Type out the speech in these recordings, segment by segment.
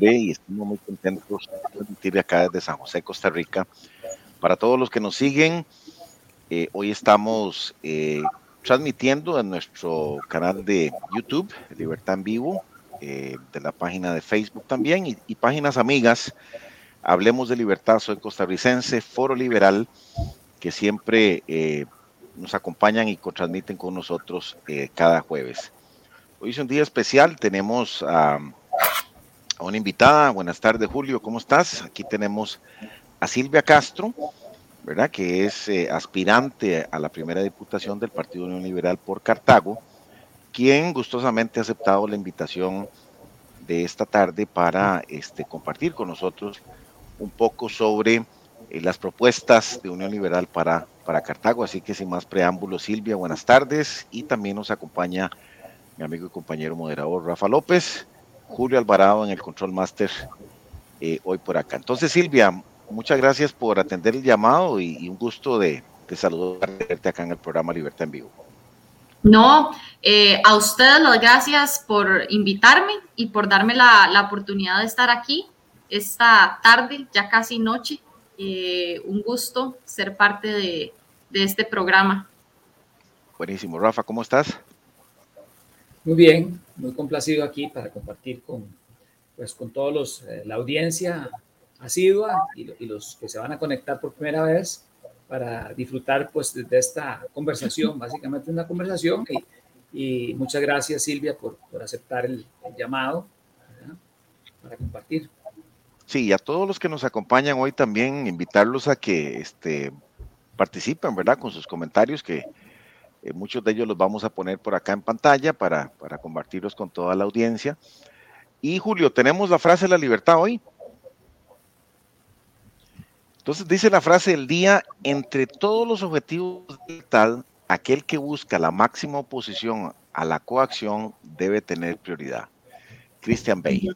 de noviembre y estamos muy contentos de transmitir acá desde San José, Costa Rica. Para todos los que nos siguen, eh, hoy estamos eh, transmitiendo en nuestro canal de YouTube, Libertad en Vivo, eh, de la página de Facebook también y, y, páginas amigas. Hablemos de Libertad, soy costarricense, Foro Liberal, que siempre eh, nos acompañan y transmiten con nosotros eh, cada jueves. Hoy es un día especial, tenemos a, a, una invitada. Buenas tardes, Julio, ¿cómo estás? Aquí tenemos a Silvia Castro, ¿verdad? Que es eh, aspirante a la primera diputación del Partido Unión Liberal por Cartago, quien gustosamente ha aceptado la invitación de esta tarde para este, compartir con nosotros un poco sobre eh, las propuestas de Unión Liberal para, para Cartago. Así que sin más preámbulos, Silvia, buenas tardes. Y también nos acompaña mi amigo y compañero moderador Rafa López, Julio Alvarado en el Control Master eh, hoy por acá. Entonces, Silvia, muchas gracias por atender el llamado y, y un gusto de, de saludarte acá en el programa Libertad en Vivo. No, eh, a ustedes las gracias por invitarme y por darme la, la, oportunidad de estar aquí esta tarde, ya casi noche. Eh, un gusto ser parte de, de, este programa. Buenísimo. Rafa, ¿cómo estás? Muy bien, muy complacido aquí para compartir con, pues, con todos los, eh, la audiencia asidua y, y los que se van a conectar por primera vez para disfrutar pues de esta conversación, básicamente una conversación y, y muchas gracias Silvia por, por aceptar el, el llamado ¿verdad? para compartir. Sí, y a todos los que nos acompañan hoy también invitarlos a que este, participen, ¿verdad? Con sus comentarios que eh, muchos de ellos los vamos a poner por acá en pantalla para, para compartirlos con toda la audiencia. Y Julio, tenemos la frase de la libertad hoy. Entonces dice la frase del día, entre todos los objetivos de tal, aquel que busca la máxima oposición a la coacción debe tener prioridad. Christian Bay.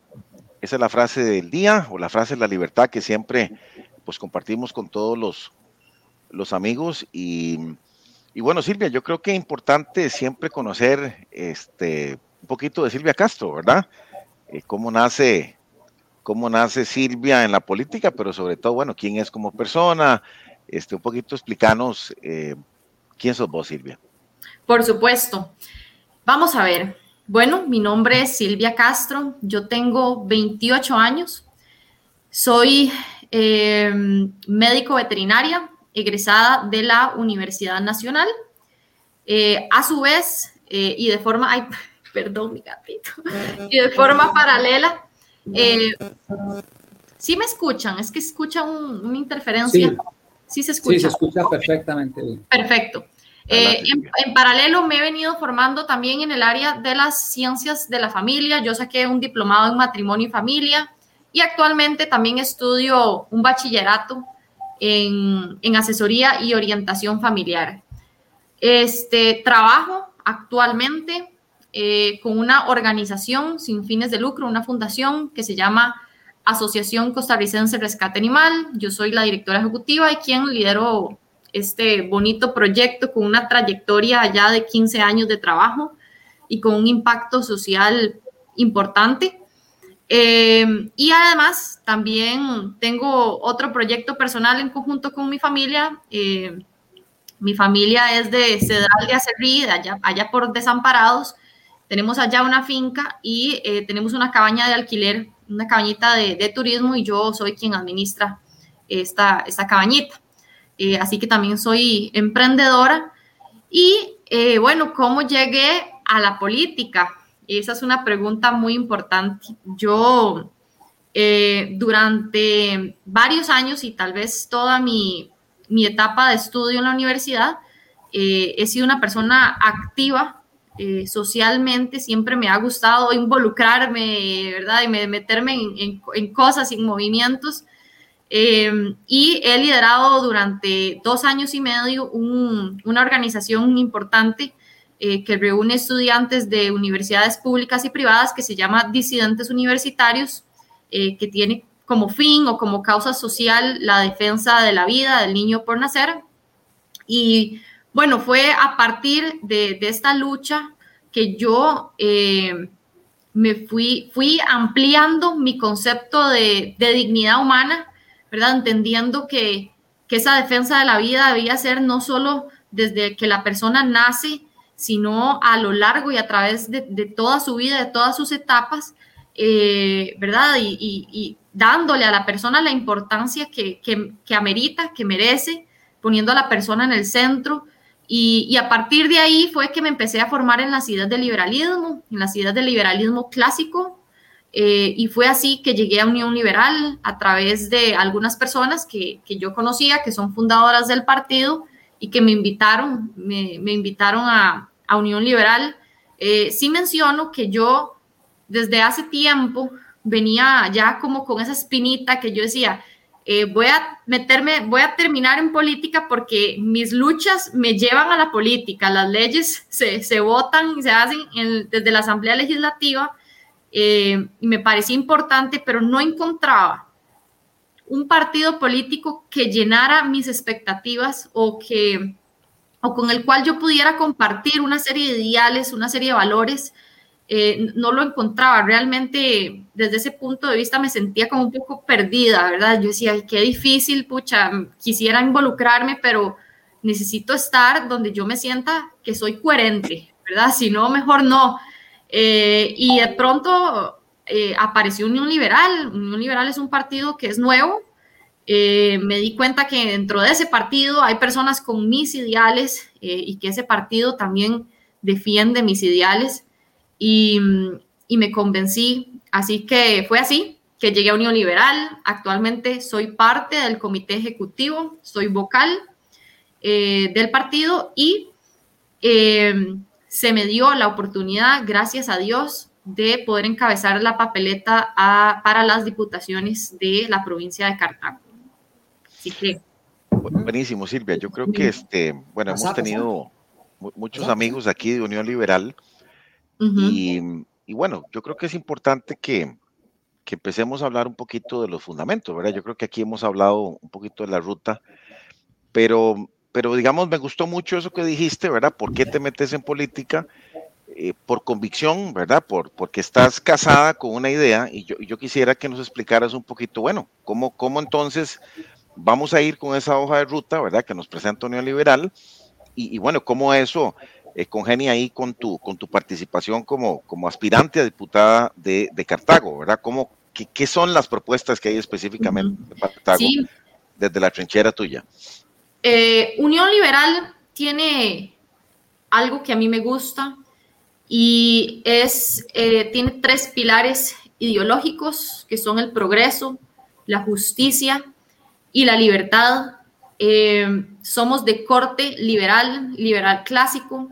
Esa es la frase del día o la frase de la libertad que siempre pues compartimos con todos los, los amigos y, y bueno Silvia, yo creo que es importante siempre conocer este un poquito de Silvia Castro, ¿verdad? Eh, cómo nace cómo nace Silvia en la política, pero sobre todo, bueno, quién es como persona, este, un poquito explicanos eh, quién sos vos, Silvia. Por supuesto. Vamos a ver. Bueno, mi nombre es Silvia Castro, yo tengo 28 años, soy eh, médico veterinaria, egresada de la Universidad Nacional. Eh, a su vez, eh, y de forma, ay, perdón, mi gatito, y de forma paralela, eh, sí me escuchan, es que escucha un, una interferencia. Sí. sí. se escucha. Sí, se escucha perfectamente bien. Perfecto. Eh, en, en, paralelo me he venido formando también en el área de las ciencias de la familia. Yo saqué un diplomado en matrimonio y familia y actualmente también estudio un bachillerato en, asesoría y orientación familiar. Este trabajo actualmente eh, con una organización sin fines de lucro, una fundación que se llama Asociación Costarricense Rescate Animal. Yo soy la directora ejecutiva y quien lidero este bonito proyecto con una trayectoria ya de 15 años de trabajo y con un impacto social importante. Eh, y además también tengo otro proyecto personal en conjunto con mi familia. Eh, mi familia es de Cedral de Acerrí, allá, allá por Desamparados, tenemos allá una finca y eh, tenemos una cabaña de alquiler, una cabañita de, de, turismo y yo soy quien administra esta, esta cabañita. Eh, así que también soy emprendedora. Y eh, bueno, ¿cómo llegué a la política? Esa es una pregunta muy importante. Yo eh, durante varios años y tal vez toda mi, mi etapa de estudio en la universidad, he sido una persona activa eh, socialmente siempre me ha gustado involucrarme, ¿verdad? Y meterme en, en, cosas, en movimientos. Eh, y he liderado durante dos años y medio un, una organización importante eh, que reúne estudiantes de universidades públicas y privadas que se llama Disidentes Universitarios, eh, que tiene como fin o como causa social la defensa de la vida del niño por nacer. Y bueno, fue a partir de, esta lucha que yo eh, me fui, fui ampliando mi concepto de, dignidad humana, ¿verdad? Entendiendo que, esa defensa de la vida debía ser no solo desde que la persona nace, sino a lo largo y a través de, toda su vida, de todas sus etapas, eh, ¿verdad? Y, dándole a la persona la importancia que, que, amerita, que merece, poniendo a la persona en el centro. Y, a partir de ahí fue que me empecé a formar en las ideas del liberalismo, en las ideas del liberalismo clásico. Eh, y fue así que llegué a Unión Liberal a través de algunas personas que, que yo conocía, que son fundadoras del partido y que me invitaron, me invitaron a, a, Unión Liberal. Eh, sí menciono que yo desde hace tiempo venía ya como con esa espinita que yo decía, eh, voy a meterme, voy a terminar en política porque mis luchas me llevan a la política, las leyes se, se votan y se hacen desde la Asamblea Legislativa eh, y me parecía importante, pero no encontraba un partido político que llenara mis expectativas o que o con el cual yo pudiera compartir una serie de ideales, una serie de valores eh, no lo encontraba. Realmente, desde ese punto de vista, me sentía como un poco perdida, ¿verdad? Yo decía, qué difícil, pucha, quisiera involucrarme, pero necesito estar donde yo me sienta que soy coherente, ¿verdad? Si no, mejor no. Eh, y de pronto eh, apareció Unión Liberal. Unión Liberal es un partido que es nuevo. Me di cuenta que dentro de ese partido hay personas con mis ideales y que ese partido también defiende mis ideales y, me convencí. Así que fue así que llegué a Unión Liberal. Actualmente soy parte del comité ejecutivo, soy vocal eh, del partido y eh, se me dio la oportunidad, gracias a Dios, de poder encabezar la papeleta para las diputaciones de la provincia de Cartago. Así que. Buenísimo, Silvia. Yo creo que este, bueno, hemos tenido muchos amigos aquí de Unión Liberal y, bueno, yo creo que es importante que, que, empecemos a hablar un poquito de los fundamentos, ¿verdad? Yo creo que aquí hemos hablado un poquito de la ruta, pero, pero digamos, me gustó mucho eso que dijiste, ¿verdad? ¿Por qué te metes en política? Eh, por convicción, ¿verdad? Por, porque estás casada con una idea y yo, yo quisiera que nos explicaras un poquito, bueno, cómo, cómo entonces vamos a ir con esa hoja de ruta, ¿verdad? Que nos presenta Unión Liberal y, y bueno, cómo eso eh, congenia ahí con tu, con tu participación como, como aspirante a diputada de, de Cartago, ¿verdad? ¿Cómo, qué, qué, son las propuestas que hay específicamente de Cartago desde la trinchera tuya? Eh, Unión Liberal tiene algo que a mí me gusta y es, eh, tiene tres pilares ideológicos que son el progreso, la justicia y la libertad. Eh, somos de corte liberal, liberal clásico,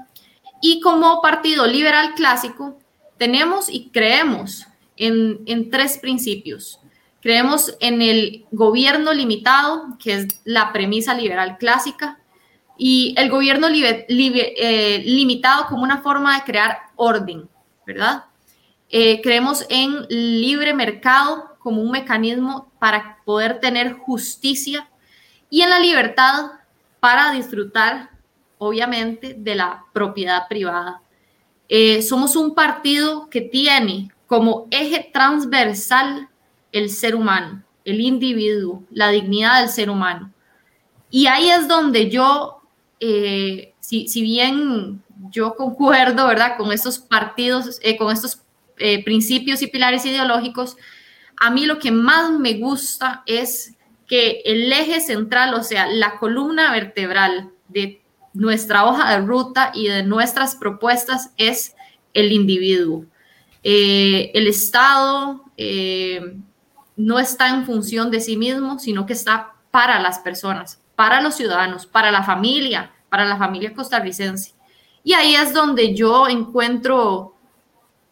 y como partido liberal clásico, tenemos y creemos en, tres principios. Creemos en el gobierno limitado, que es la premisa liberal clásica, y el gobierno eh, limitado como una forma de crear orden, ¿verdad? Eh, creemos en libre mercado como un mecanismo para poder tener justicia y en la libertad para disfrutar obviamente, de la propiedad privada. Eh, somos un partido que tiene como eje transversal el ser humano, el individuo, la dignidad del ser humano. Y ahí es donde yo, eh, si, bien yo concuerdo, ¿verdad?, con estos partidos, eh, con estos principios y pilares ideológicos, a mí lo que más me gusta es que el eje central, o sea, la columna vertebral de nuestra hoja de ruta y de nuestras propuestas es el individuo. Eh, el Estado eh, no está en función de sí mismo, sino que está para las personas, para los ciudadanos, para la familia, para la familia costarricense. Y ahí es donde yo encuentro,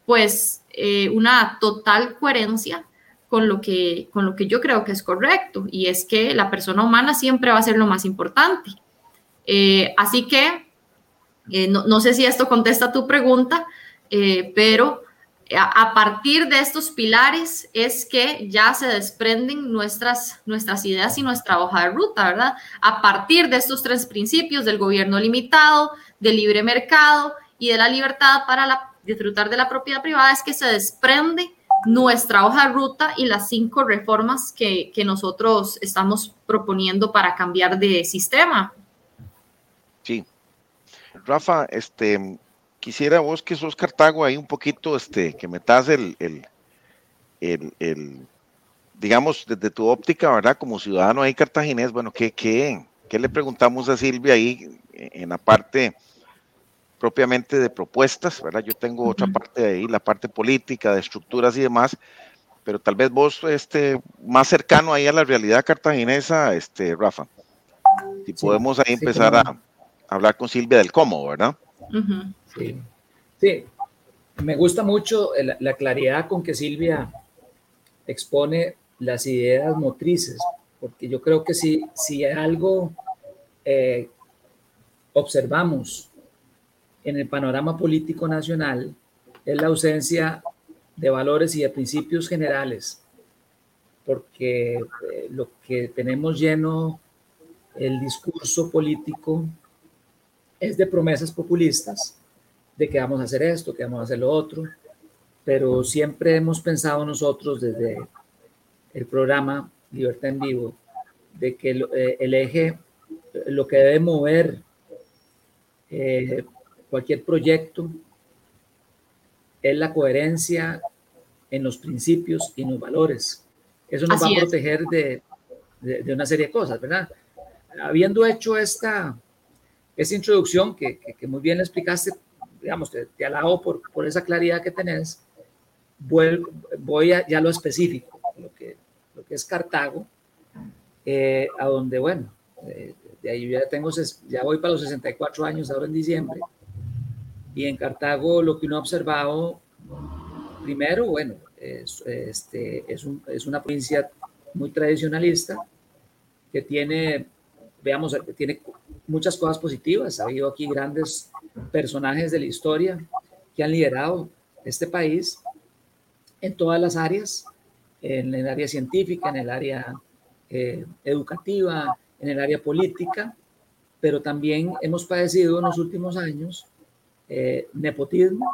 pues, eh, una total coherencia con lo, que, con lo que yo creo que es correcto, y es que la persona humana siempre va a ser lo más importante. Eh, así que eh, no, sé si esto contesta tu pregunta, eh, pero a, partir de estos pilares es que ya se desprenden nuestras, nuestras ideas y nuestra hoja de ruta, ¿verdad? A partir de estos tres principios del gobierno limitado, del libre mercado y de la libertad para disfrutar de la propiedad privada es que se desprende nuestra hoja de ruta y las cinco reformas que, que nosotros estamos proponiendo para cambiar de sistema. Sí. Rafa, este, quisiera vos que sos Cartago ahí un poquito, este, que metas el, el, el, digamos, desde tu óptica, ¿verdad? Como ciudadano ahí cartaginés, bueno, ¿qué, qué, qué le preguntamos a Silvia ahí en la parte propiamente de propuestas, ¿verdad? Yo tengo otra parte ahí, la parte política, de estructuras y demás, pero tal vez vos, este, más cercano ahí a la realidad cartaginesa, este, Rafa, si podemos ahí empezar a hablar con Silvia del cómo, ¿verdad? Sí. sí, me gusta mucho la, claridad con que Silvia expone las ideas motrices, porque yo creo que si, si algo eh, observamos en el panorama político nacional es la ausencia de valores y de principios generales, porque eh, lo que tenemos lleno el discurso político es de promesas populistas de que vamos a hacer esto, que vamos a hacer lo otro, pero siempre hemos pensado nosotros desde el programa Libertad en Vivo de que el, eh, eje, lo que debe mover eh, cualquier proyecto es la coherencia en los principios y en los valores. Eso nos va a proteger de, de, una serie de cosas, ¿verdad? Habiendo hecho esta, esta introducción que, que, que muy bien explicaste, digamos, te, te alabo por, por, esa claridad que tenés, voy, voy a, ya lo específico, lo que, lo que es Cartago, eh, a donde, bueno, eh, de ahí ya tengo, ya voy para los 64 años ahora en diciembre, y en Cartago lo que uno ha observado, primero, bueno, es, este, es, un, es una provincia muy tradicionalista, que tiene, veamos, tiene muchas cosas positivas. Ha habido aquí grandes personajes de la historia que han liderado este país en todas las áreas, en el área científica, en el área eh, educativa, en el área política, pero también hemos padecido en los últimos años eh, nepotismo,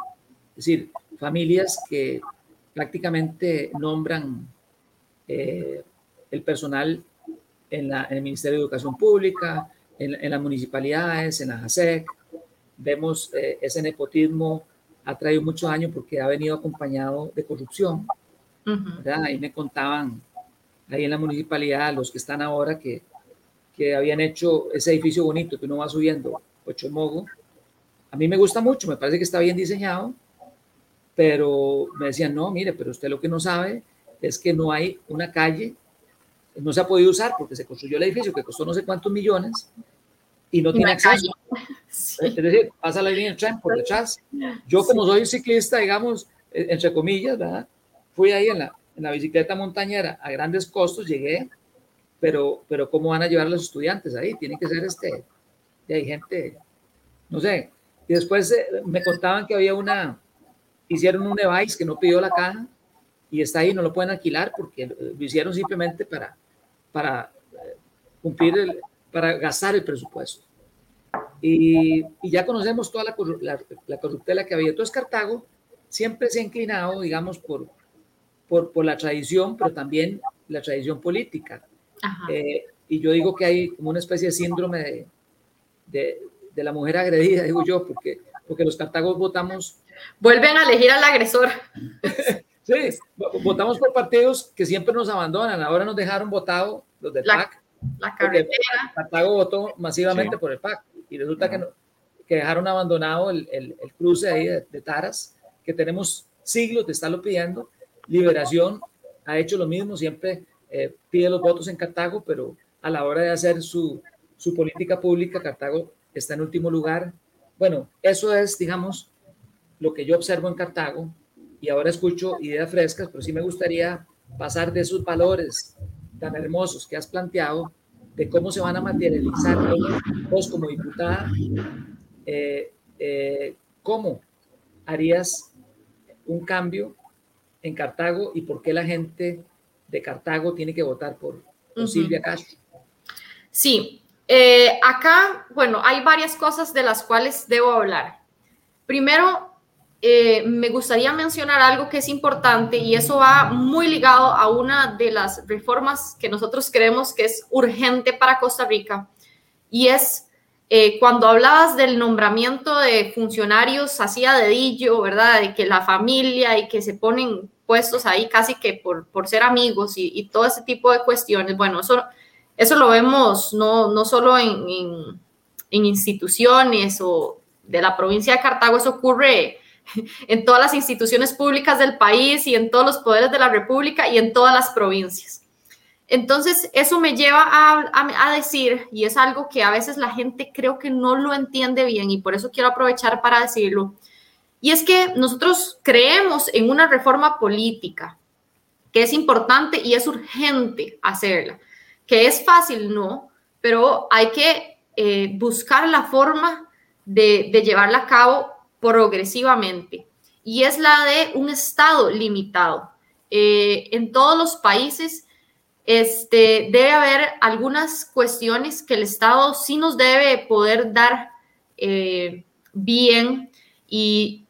es decir, familias que prácticamente nombran eh, el personal en, la, en, el Ministerio de Educación Pública, en, en las municipalidades, en la JASEC, vemos eh, ese nepotismo ha traído muchos años porque ha venido acompañado de corrupción. Ahí me contaban, ahí en la municipalidad, los que están ahora, que, que habían hecho ese edificio bonito que uno va subiendo, Ocho Mogo. A mí me gusta mucho, me parece que está bien diseñado, pero me decían, no, mire, pero usted lo que no sabe es que no hay una calle, no se ha podido usar porque se construyó el edificio que costó no sé cuántos millones y no tiene acceso. Es decir, pasa la línea del tren por detrás. Yo como soy ciclista, digamos, e, entre comillas, ¿verdad? Fui ahí en la, en la bicicleta montañera a grandes costos, llegué, pero, pero ¿cómo van a llevar a los estudiantes ahí? Tiene que ser este, y hay gente, no sé. Y después eh, me contaban que había una, hicieron un device que no pidió la caja y está ahí, no lo pueden alquilar porque lo hicieron simplemente para, para eh, cumplir, el, para gastar el presupuesto. Y, ya conocemos toda la, la, corruptela que había. Entonces Cartago siempre se ha inclinado, digamos, por, por, por la tradición, pero también la tradición política. Eh, y yo digo que hay como una especie de síndrome de, de, de, la mujer agredida, digo yo, porque, porque los cartagos votamos... Vuelven a elegir al agresor. sí, votamos por partidos que siempre nos abandonan. Ahora nos dejaron votado los del PAC. La carretera. Cartago votó masivamente por el PAC y resulta que, que dejaron abandonado el, el, cruce ahí de, Taras, que tenemos siglos de estarlo pidiendo. Liberación ha hecho lo mismo, siempre eh, pide los votos en Cartago, pero a la hora de hacer su, su política pública, Cartago está en último lugar. Bueno, eso es, digamos, lo que yo observo en Cartago y ahora escucho ideas frescas, pero sí me gustaría pasar de esos valores tan hermosos que has planteado de cómo se van a materializar vos como diputada, eh, eh, cómo harías un cambio en Cartago y por qué la gente de Cartago tiene que votar por, Silvia Castro. Sí, eh, acá, bueno, hay varias cosas de las cuales debo hablar. Primero, eh, me gustaría mencionar algo que es importante y eso va muy ligado a una de las reformas que nosotros creemos que es urgente para Costa Rica y es eh, cuando hablabas del nombramiento de funcionarios así a dedillo, ¿verdad? De que la familia y que se ponen puestos ahí casi que por, por ser amigos y, todo ese tipo de cuestiones. Bueno, eso, eso lo vemos no, no solo en, en, instituciones o de la provincia de Cartago, eso ocurre en todas las instituciones públicas del país y en todos los poderes de la República y en todas las provincias. Entonces, eso me lleva a, decir, y es algo que a veces la gente creo que no lo entiende bien y por eso quiero aprovechar para decirlo, y es que nosotros creemos en una reforma política que es importante y es urgente hacerla, que es fácil, no, pero hay que eh, buscar la forma de, llevarla a cabo progresivamente y es la de un Estado limitado. Eh, en todos los países este, debe haber algunas cuestiones que el Estado sí nos debe poder dar eh, bien y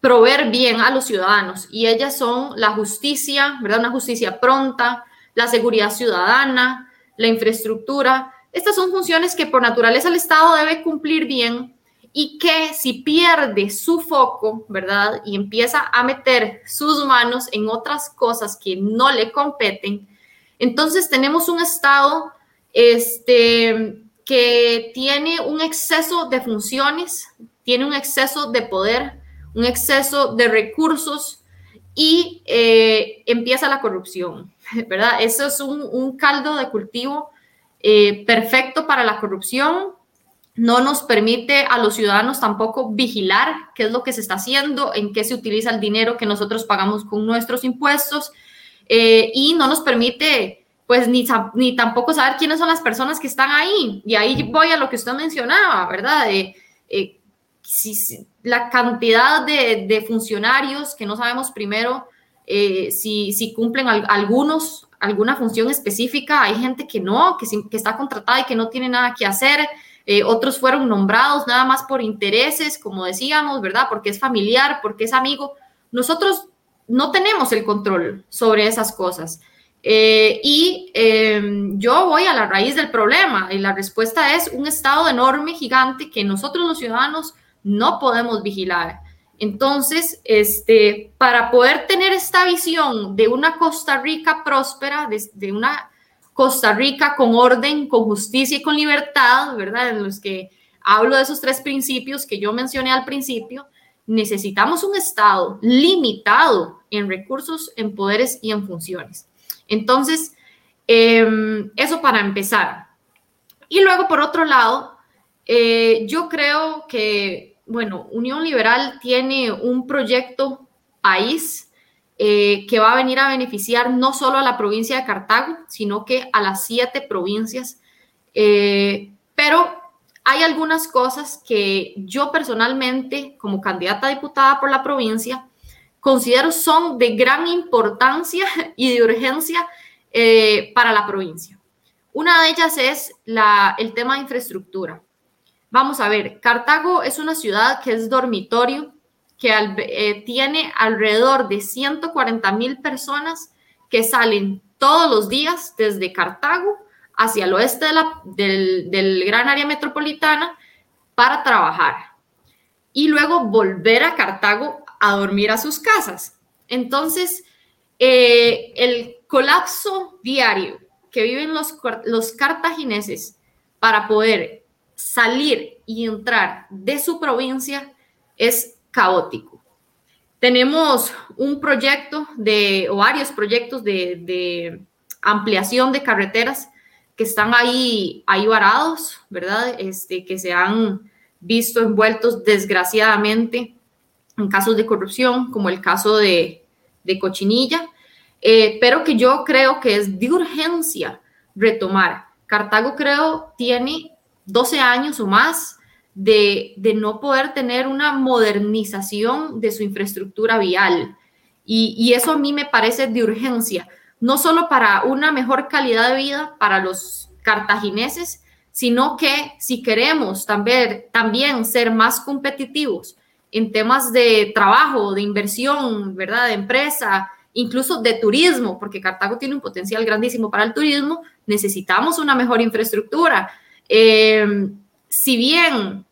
proveer bien a los ciudadanos. Y ellas son la justicia, ¿verdad? Una justicia pronta, la seguridad ciudadana, la infraestructura. Estas son funciones que por naturaleza el Estado debe cumplir bien y que si pierde su foco, ¿verdad? Y empieza a meter sus manos en otras cosas que no le competen, entonces tenemos un Estado este, que tiene un exceso de funciones, tiene un exceso de poder, un exceso de recursos y eh, empieza la corrupción, ¿verdad? Eso es un, caldo de cultivo eh, perfecto para la corrupción no nos permite a los ciudadanos tampoco vigilar qué es lo que se está haciendo, en qué se utiliza el dinero que nosotros pagamos con nuestros impuestos eh, y no nos permite pues ni, tampoco saber quiénes son las personas que están ahí. Y ahí voy a lo que usted mencionaba, ¿verdad? Eh, si, la cantidad de, funcionarios que no sabemos primero eh, si, cumplen algunos alguna función específica, hay gente que no, que, que está contratada y que no tiene nada que hacer. Eh, otros fueron nombrados nada más por intereses, como decíamos, ¿verdad? Porque es familiar, porque es amigo. Nosotros no tenemos el control sobre esas cosas. Eh, y em, yo voy a la raíz del problema y la respuesta es un estado enorme, gigante, que nosotros los ciudadanos no podemos vigilar. Entonces, este, para poder tener esta visión de una Costa Rica próspera, de una Costa Rica con orden, con justicia y con libertad, ¿verdad? En los que hablo de esos tres principios que yo mencioné al principio, necesitamos un Estado limitado en recursos, en poderes y en funciones. Entonces, em, eso para empezar. Y luego, por otro lado, eh, yo creo que, bueno, Unión Liberal tiene un proyecto país eh, que va a venir a beneficiar no solo a la provincia de Cartago, sino que a las siete provincias. Eh, pero hay algunas cosas que yo personalmente, como candidata a diputada por la provincia, considero son de gran importancia y de urgencia eh, para la provincia. Una de ellas es el tema de infraestructura. Vamos a ver, Cartago es una ciudad que es dormitorio que eh, tiene alrededor de 140 mil personas que salen todos los días desde Cartago hacia el oeste del, gran área metropolitana para trabajar y luego volver a Cartago a dormir a sus casas. Entonces, eh, el colapso diario que viven los, los cartagineses para poder salir y entrar de su provincia es caótico. Tenemos un proyecto de, o varios proyectos de, ampliación de carreteras que están ahí, ahí varados, ¿verdad? Este, que se han visto envueltos desgraciadamente en casos de corrupción, como el caso de, Cochinilla, eh, pero que yo creo que es de urgencia retomar. Cartago creo tiene 12 años o más de, no poder tener una modernización de su infraestructura vial. Y, eso a mí me parece de urgencia, no solo para una mejor calidad de vida para los cartagineses, sino que si queremos también, también ser más competitivos en temas de trabajo, de inversión, ¿verdad? De empresa, incluso de turismo, porque Cartago tiene un potencial grandísimo para el turismo, necesitamos una mejor infraestructura. Eh, si bien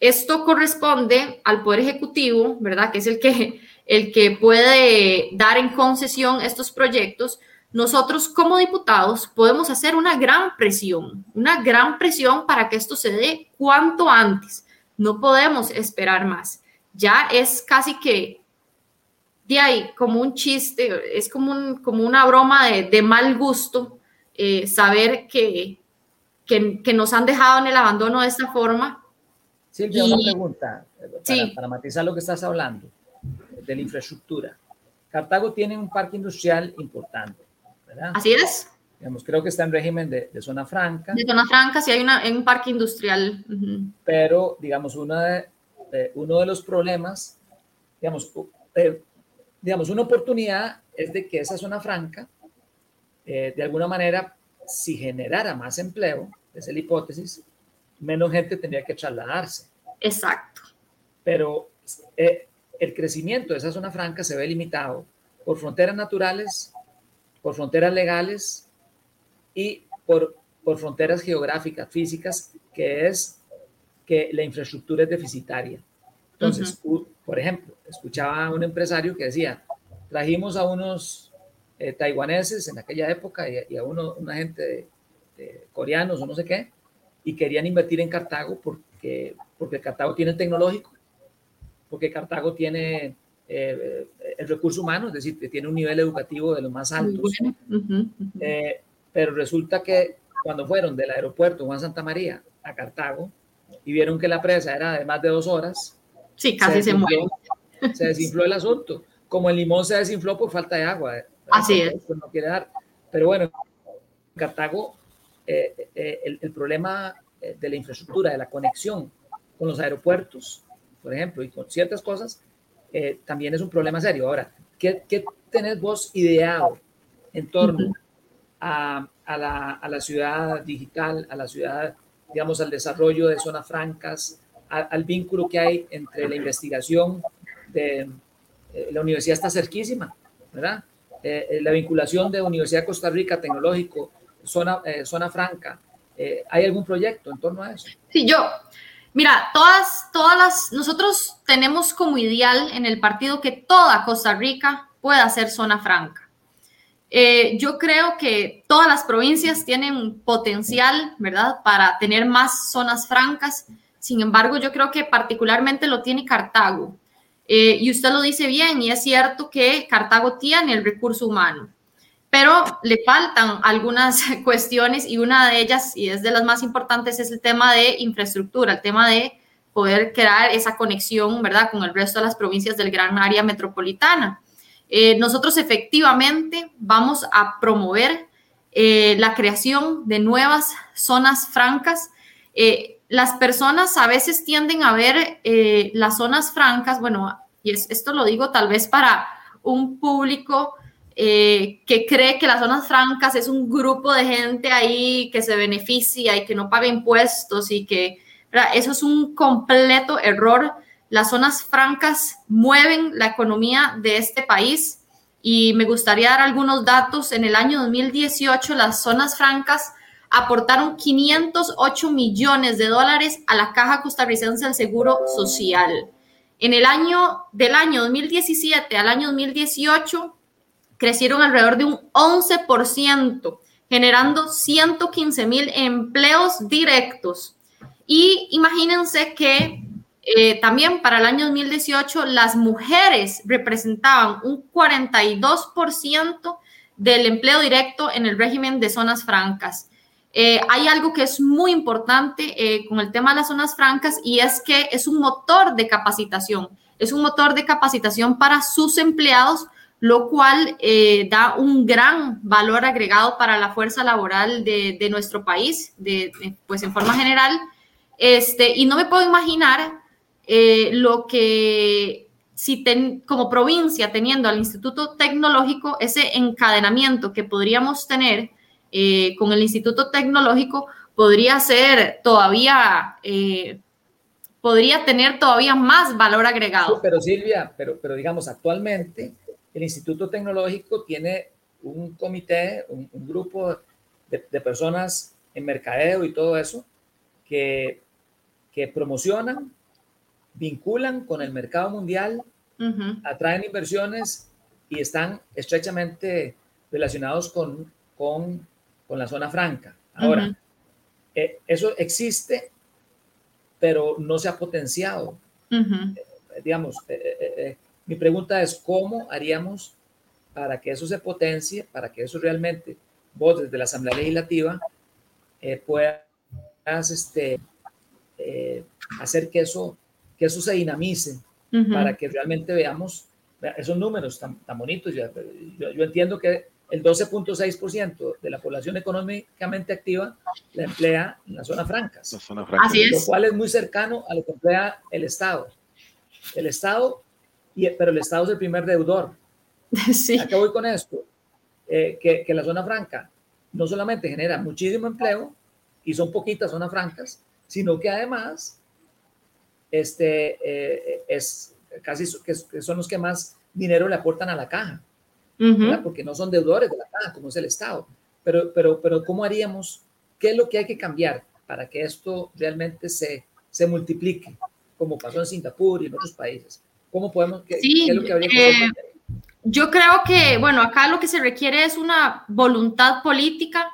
esto corresponde al Poder Ejecutivo, ¿verdad? Que es el que, el que puede dar en concesión estos proyectos, nosotros como diputados podemos hacer una gran presión, una gran presión para que esto se dé cuanto antes. No podemos esperar más. Ya es casi que de ahí, como un chiste, es como, como una broma de, mal gusto eh, saber que, que, nos han dejado en el abandono de esta forma. Silvia, una pregunta para, para matizar lo que estás hablando de la infraestructura. Cartago tiene un parque industrial importante, ¿verdad? Así es. Digamos, creo que está en régimen de, de zona franca. De zona franca, sí hay una, un parque industrial. Pero, digamos, una de, eh, uno de los problemas, digamos, eh, digamos, una oportunidad es de que esa zona franca, eh, de alguna manera, si generara más empleo, esa es la hipótesis, menos gente tendría que trasladarse. Exacto. Pero eh, el crecimiento de esa zona franca se ve limitado por fronteras naturales, por fronteras legales y por, por fronteras geográficas, físicas, que es que la infraestructura es deficitaria. Entonces, por ejemplo, escuchaba a un empresario que decía, trajimos a unos eh, taiwaneses en aquella época y, a uno, una gente de, coreanos o no sé qué, y querían invertir en Cartago porque, porque Cartago tiene el tecnológico, porque Cartago tiene eh, el recurso humano, es decir, que tiene un nivel educativo de los más altos. Eh, pero resulta que cuando fueron del aeropuerto Juan Santa María a Cartago y vieron que la presa era de más de dos horas, Sí, casi se, muere. Se desinfló el asunto. Como el limón se desinfló por falta de agua. Así es. No quiere dar. Pero bueno, en Cartago, eh, eh, el, problema eh, de la infraestructura, de la conexión con los aeropuertos, por ejemplo, y con ciertas cosas, también es un problema serio. Ahora, ¿qué, qué tenés vos ideado en torno a, a, la, a la ciudad digital, a la ciudad, digamos, al desarrollo de zonas francas, al vínculo que hay entre la investigación de eh, la universidad está cerquísima, ¿verdad? Eh, eh, la vinculación de Universidad Costa Rica Tecnológico, zona, zona franca. ¿Hay algún proyecto en torno a eso? Sí, yo, mira, todas, todas las, nosotros tenemos como ideal en el partido que toda Costa Rica pueda ser zona franca. yo creo que todas las provincias tienen potencial, ¿verdad?, para tener más zonas francas. Sin embargo, yo creo que particularmente lo tiene Cartago. Eh, y usted lo dice bien, y es cierto que Cartago tiene el recurso humano, pero le faltan algunas cuestiones y una de ellas, y es de las más importantes, es el tema de infraestructura, el tema de poder crear esa conexión, ¿verdad?, con el resto de las provincias del gran área metropolitana. Eh, nosotros efectivamente vamos a promover eh, la creación de nuevas zonas francas las personas a veces tienden a ver las zonas francas, bueno, y esto lo digo tal vez para un público eh, que cree que las zonas francas es un grupo de gente ahí que se beneficia y que no paga impuestos y que eso es un completo error. Las zonas francas mueven la economía de este país y me gustaría dar algunos datos. En el año 2018 las zonas francas aportaron 508 millones de dólares a la Caja Costarricense del Seguro Social. En el año del año 2017 al año 2018 crecieron alrededor de un 11%, generando 115 mil empleos directos. Y imagínense que eh, también para el año 2018 las mujeres representaban un 42% del empleo directo en el régimen de zonas francas. Eh, hay algo que es muy importante eh, con el tema de las zonas francas y es que es un motor de capacitación, es un motor de capacitación para sus empleados, lo cual eh, da un gran valor agregado para la fuerza laboral de, nuestro país, de, pues en forma general. Este, y no me puedo imaginar eh, lo que si como provincia teniendo al Instituto Tecnológico ese encadenamiento que podríamos tener eh, con el Instituto Tecnológico podría ser todavía, eh, podría tener todavía más valor agregado. Pero Silvia, pero, pero digamos, actualmente el Instituto Tecnológico tiene un comité, un, grupo de, de, personas en mercadeo y todo eso que, que promocionan, vinculan con el mercado mundial, atraen inversiones y están estrechamente relacionados con, con con la zona franca. Ahora, eh, eso existe, pero no se ha potenciado. Eh, digamos, eh, mi pregunta es, ¿cómo haríamos para que eso se potencie, para que eso realmente, vos desde la Asamblea Legislativa, puedas este, hacer que eso, que eso se dinamice, para que realmente veamos esos números tan, tan bonitos. Yo, yo entiendo que el 12.6% de la población económicamente activa la emplea en las zonas francas. Así es. Lo cual es muy cercano a lo que emplea el Estado. El Estado, y, pero el Estado es el primer deudor. Sí. ¿A qué voy con esto? Eh, que, que, la zona franca no solamente genera muchísimo empleo, y son poquitas zonas francas, sino que además este, eh, es casi que son los que más dinero le aportan a la caja porque no son deudores de la caja, como es el Estado. Pero, pero, pero, ¿cómo haríamos? ¿Qué es lo que hay que cambiar para que esto realmente se, se multiplique, como pasó en Singapur y en otros países? ¿Cómo podemos? ¿Qué, sí, es lo que habría que hacer? Eh, yo creo que, bueno, acá lo que se requiere es una voluntad política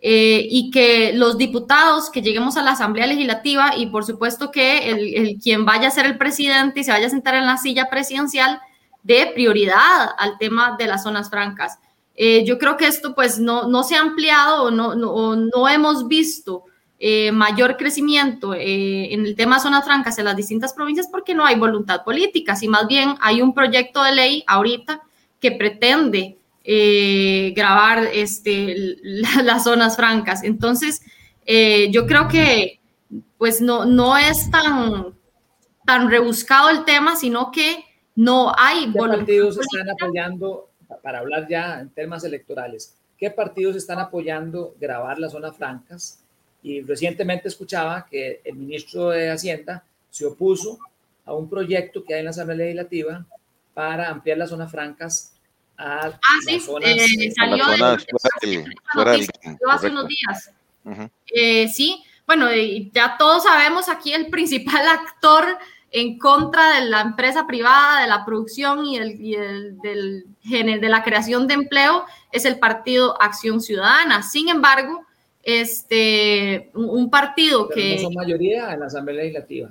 eh, y que los diputados que lleguemos a la Asamblea Legislativa y por supuesto que el, el, quien vaya a ser el presidente y se vaya a sentar en la silla presidencial de prioridad al tema de las zonas francas. Eh, yo creo que esto pues no, no se ha ampliado o no, no, no hemos visto eh, mayor crecimiento eh, en el tema de zonas francas en las distintas provincias porque no hay voluntad política, si más bien hay un proyecto de ley ahorita que pretende grabar este, las zonas francas. Entonces, yo creo que pues no, no es tan, tan rebuscado el tema, sino que no hay ¿Qué partidos están apoyando, para hablar ya en temas electorales, qué partidos están apoyando grabar las zonas francas? Y recientemente escuchaba que el ministro de Hacienda se opuso a un proyecto que hay en la Asamblea Legislativa para ampliar las zonas francas a ah, las zonas, eh, salió hace unos días. Eh, sí, bueno, ya todos sabemos aquí el principal actor en contra de la empresa privada, de la producción y, el, del, de la creación de empleo es el partido Acción Ciudadana. Sin embargo, este, un partido que... No son mayoría en la Asamblea Legislativa.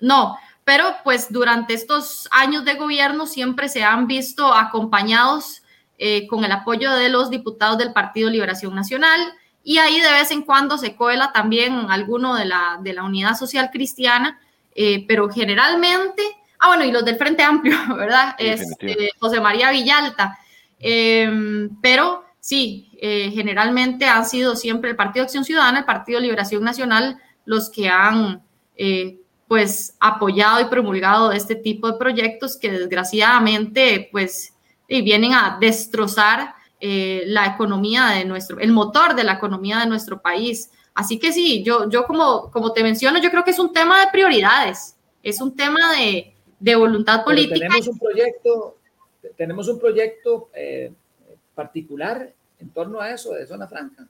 No, pero pues durante estos años de gobierno siempre se han visto acompañados eh, con el apoyo de los diputados del Partido Liberación Nacional y ahí de vez en cuando se cuela también alguno de la, de la Unidad Social Cristiana eh, pero generalmente, ah, bueno, y los del Frente Amplio, ¿verdad? Este, José María Villalta, em, pero sí, eh, generalmente han sido siempre el Partido Acción Ciudadana, el Partido Liberación Nacional, los que han, eh, pues, apoyado y promulgado este tipo de proyectos que desgraciadamente, pues, vienen a destrozar la economía de nuestro, el motor de la economía de nuestro país. Así que sí, yo, yo como, como te menciono, yo creo que es un tema de prioridades, es un tema de, de voluntad política. tenemos un proyecto, tenemos un proyecto eh, particular en torno a eso de zona franca.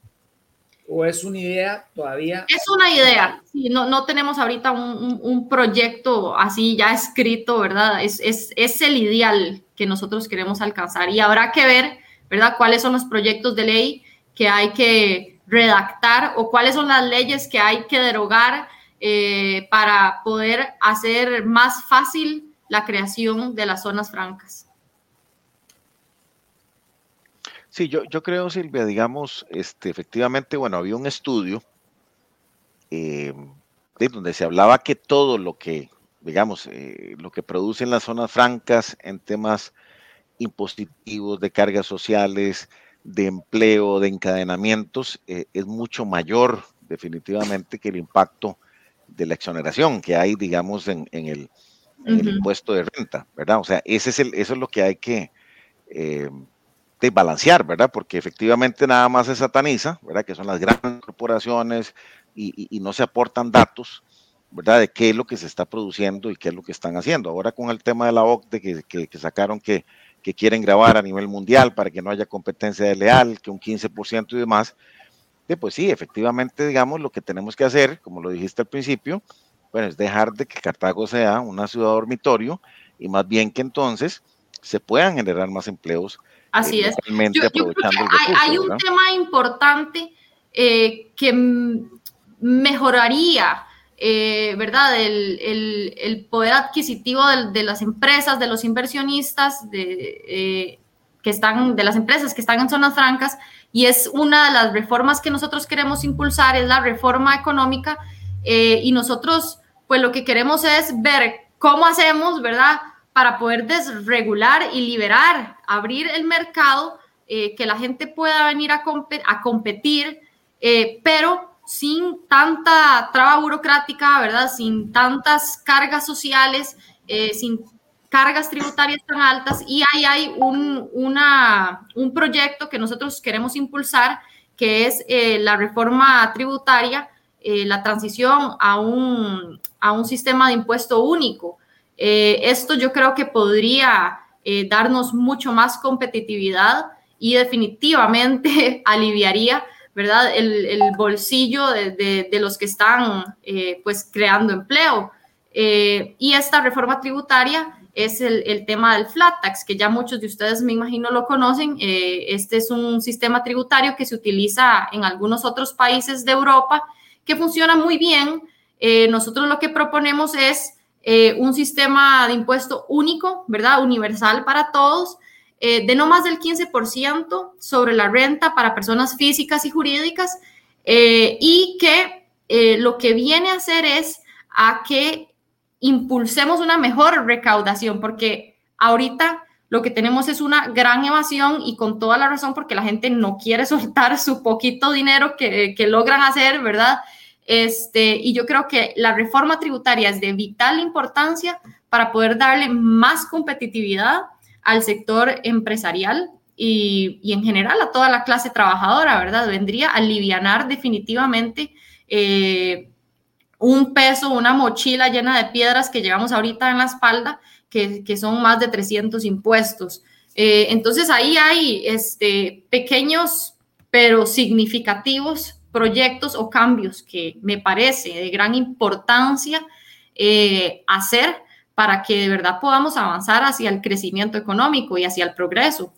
¿O es una idea todavía? Es una idea, sí, no, no tenemos ahorita un, un, proyecto así ya escrito, ¿verdad? Es, es, es, el ideal que nosotros queremos alcanzar y habrá que ver, ¿verdad? ¿Cuáles son los proyectos de ley que hay que redactar o cuáles son las leyes que hay que derogar eh, para poder hacer más fácil la creación de las zonas francas. Sí, yo, yo creo, Silvia, digamos, este, efectivamente, bueno, había un estudio eh, de donde se hablaba que todo lo que, digamos, eh, lo que producen las zonas francas en temas impositivos, de cargas sociales, de empleo, de encadenamientos, eh, es mucho mayor definitivamente que el impacto de la exoneración que hay, digamos, en, el, impuesto de renta, ¿verdad? O sea, ese es el, eso es lo que hay que eh, balancear, ¿verdad? Porque efectivamente nada más se sataniza, ¿verdad? Que son las grandes corporaciones y, no se aportan datos, ¿verdad? De qué es lo que se está produciendo y qué es lo que están haciendo. Ahora con el tema de la OCDE que, que, sacaron que, que, quieren grabar a nivel mundial para que no haya competencia leal, que un 15% y demás, pues sí, efectivamente, digamos, lo que tenemos que hacer, como lo dijiste al principio, bueno, es dejar de que Cartago sea una ciudad dormitorio y más bien que entonces se puedan generar más empleos. Así es. hay, un tema importante eh, que mejoraría, eh, ¿verdad? El, poder adquisitivo de, las empresas, de los inversionistas, de, eh, que están, de las empresas que están en zonas francas, y es una de las reformas que nosotros queremos impulsar, es la reforma económica, eh, y nosotros, pues lo que queremos es ver cómo hacemos, ¿verdad? Para poder desregular y liberar, abrir el mercado, que la gente pueda venir a, competir, pero sin tanta traba burocrática, ¿verdad? Sin tantas cargas sociales, sin cargas tributarias tan altas y ahí hay un, un proyecto que nosotros queremos impulsar, que es eh, la reforma tributaria, eh, la transición a un, a un, sistema de impuesto único. Eh, esto yo creo que podría darnos mucho más competitividad y definitivamente aliviaría ¿verdad? El, bolsillo de, los que están pues creando empleo. y esta reforma tributaria es el, tema del flat tax, que ya muchos de ustedes me imagino lo conocen. Eh, este es un sistema tributario que se utiliza en algunos otros países de Europa, que funciona muy bien. Eh, nosotros lo que proponemos es eh, un sistema de impuesto único, ¿verdad? Universal para todos, de no más del 15% sobre la renta para personas físicas y jurídicas, y que lo que viene a hacer es a que impulsemos una mejor recaudación, porque ahorita lo que tenemos es una gran evasión y con toda la razón porque la gente no quiere soltar su poquito dinero que, logran hacer, ¿verdad? Este, y yo creo que la reforma tributaria es de vital importancia para poder darle más competitividad al sector empresarial y, en general a toda la clase trabajadora, ¿verdad? Vendría a alivianar definitivamente eh, un peso, una mochila llena de piedras que llevamos ahorita en la espalda, que, son más de 300 impuestos. Eh, entonces ahí hay este, pequeños pero significativos proyectos o cambios que me parece de gran importancia eh, hacer para que de verdad podamos avanzar hacia el crecimiento económico y hacia el progreso.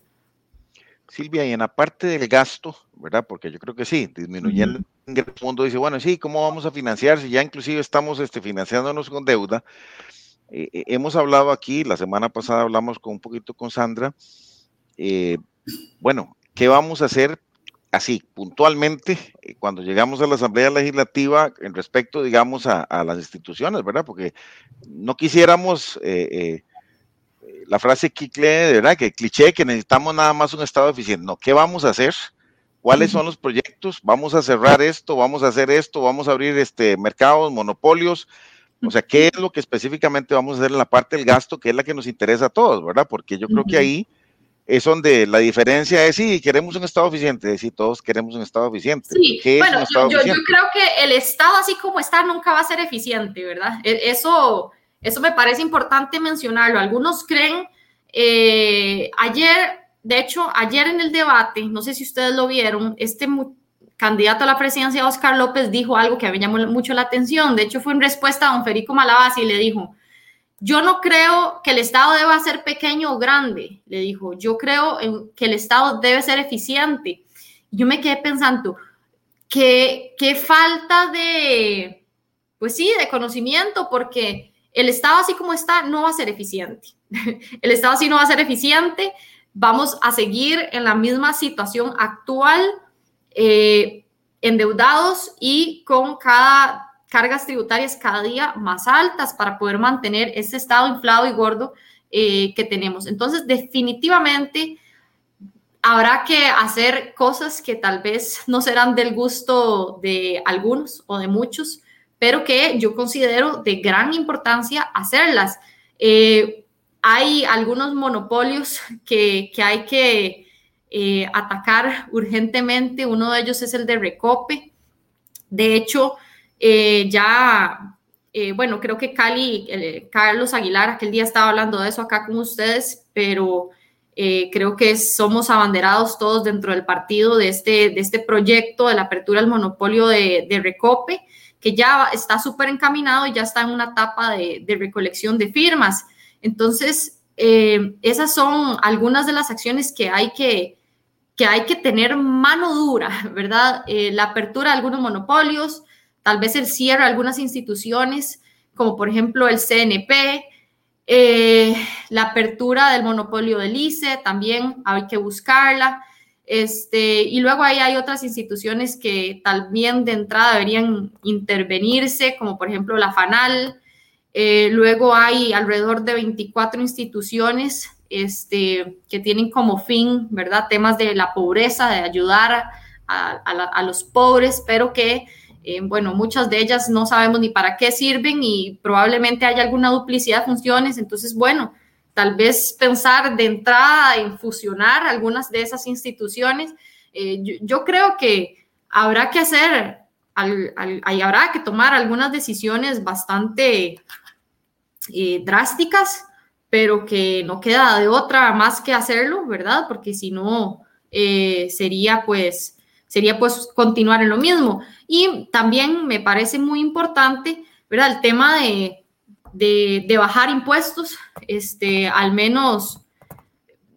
Silvia, y en la parte del gasto, ¿verdad? Porque yo creo que sí, disminuyendo el fondo, dice, bueno, sí, ¿cómo vamos a financiar si ya inclusive estamos este, financiándonos con deuda? Eh, eh, hemos hablado aquí, la semana pasada hablamos con un poquito con Sandra, eh, bueno, ¿qué vamos a hacer así, puntualmente, cuando llegamos a la Asamblea Legislativa en respecto, digamos, a, las instituciones, ¿verdad? Porque no quisiéramos la frase cliché, ¿verdad? Que cliché, que necesitamos nada más un Estado eficiente. No, ¿qué vamos a hacer? ¿Cuáles son los proyectos? Vamos a cerrar esto, vamos a hacer esto, vamos a abrir este mercados, monopolios. O sea, ¿qué es lo que específicamente vamos a hacer en la parte del gasto, que es la que nos interesa a todos, ¿verdad? Porque yo creo que ahí es donde la diferencia es, sí, queremos un Estado eficiente, sí, todos queremos un Estado eficiente. Sí, bueno, yo, yo, creo que el Estado así como está nunca va a ser eficiente, ¿verdad? E, eso eso me parece importante mencionarlo. Algunos creen, eh, ayer, de hecho, ayer en el debate, no sé si ustedes lo vieron, este candidato a la presidencia, Oscar López, dijo algo que me llamó mucho la atención. De hecho, fue en respuesta a don Federico Malabasi y le dijo, yo no creo que el Estado deba ser pequeño o grande, le dijo, yo creo que el Estado debe ser eficiente. Yo me quedé pensando, qué, qué falta de, pues sí, de conocimiento, porque el Estado así como está no va a ser eficiente. El Estado así no va a ser eficiente. Vamos a seguir en la misma situación actual, eh, endeudados y con cada cargas tributarias cada día más altas para poder mantener ese estado inflado y gordo eh, que tenemos. Entonces, definitivamente habrá que hacer cosas que tal vez no serán del gusto de algunos o de muchos, pero que yo considero de gran importancia hacerlas. Eh, hay algunos monopolios que, que hay que eh, atacar urgentemente. Uno de ellos es el de Recope. De hecho, eh, ya, bueno, creo que Cali, Carlos Aguilar, aquel día estaba hablando de eso acá con ustedes, pero creo que somos abanderados todos dentro del partido de este, de este proyecto de la apertura del monopolio de, de Recope que ya está súper encaminado y ya está en una etapa de, recolección de firmas. Entonces, eh, esas son algunas de las acciones que hay que, que hay que tener mano dura, ¿verdad? Eh, la apertura de algunos monopolios, tal vez el cierre de algunas instituciones, como por ejemplo el CNP, eh, la apertura del monopolio del ICE, también hay que buscarla. Este, y luego ahí hay otras instituciones que también de entrada deberían intervenirse, como por ejemplo la FANAL. Eh, luego hay alrededor de 24 instituciones este, que tienen como fin, ¿verdad?, temas de la pobreza, de ayudar a, los pobres, pero que, eh, bueno, muchas de ellas no sabemos ni para qué sirven y probablemente haya alguna duplicidad de funciones. Entonces, bueno, tal vez pensar de entrada en fusionar algunas de esas instituciones. Eh, yo, creo que habrá que hacer, habrá que tomar algunas decisiones bastante eh, drásticas, pero que no queda de otra más que hacerlo, ¿verdad? Porque si no, eh, sería pues sería pues continuar en lo mismo. Y también me parece muy importante, ¿verdad? El tema de, de, bajar impuestos, este, al menos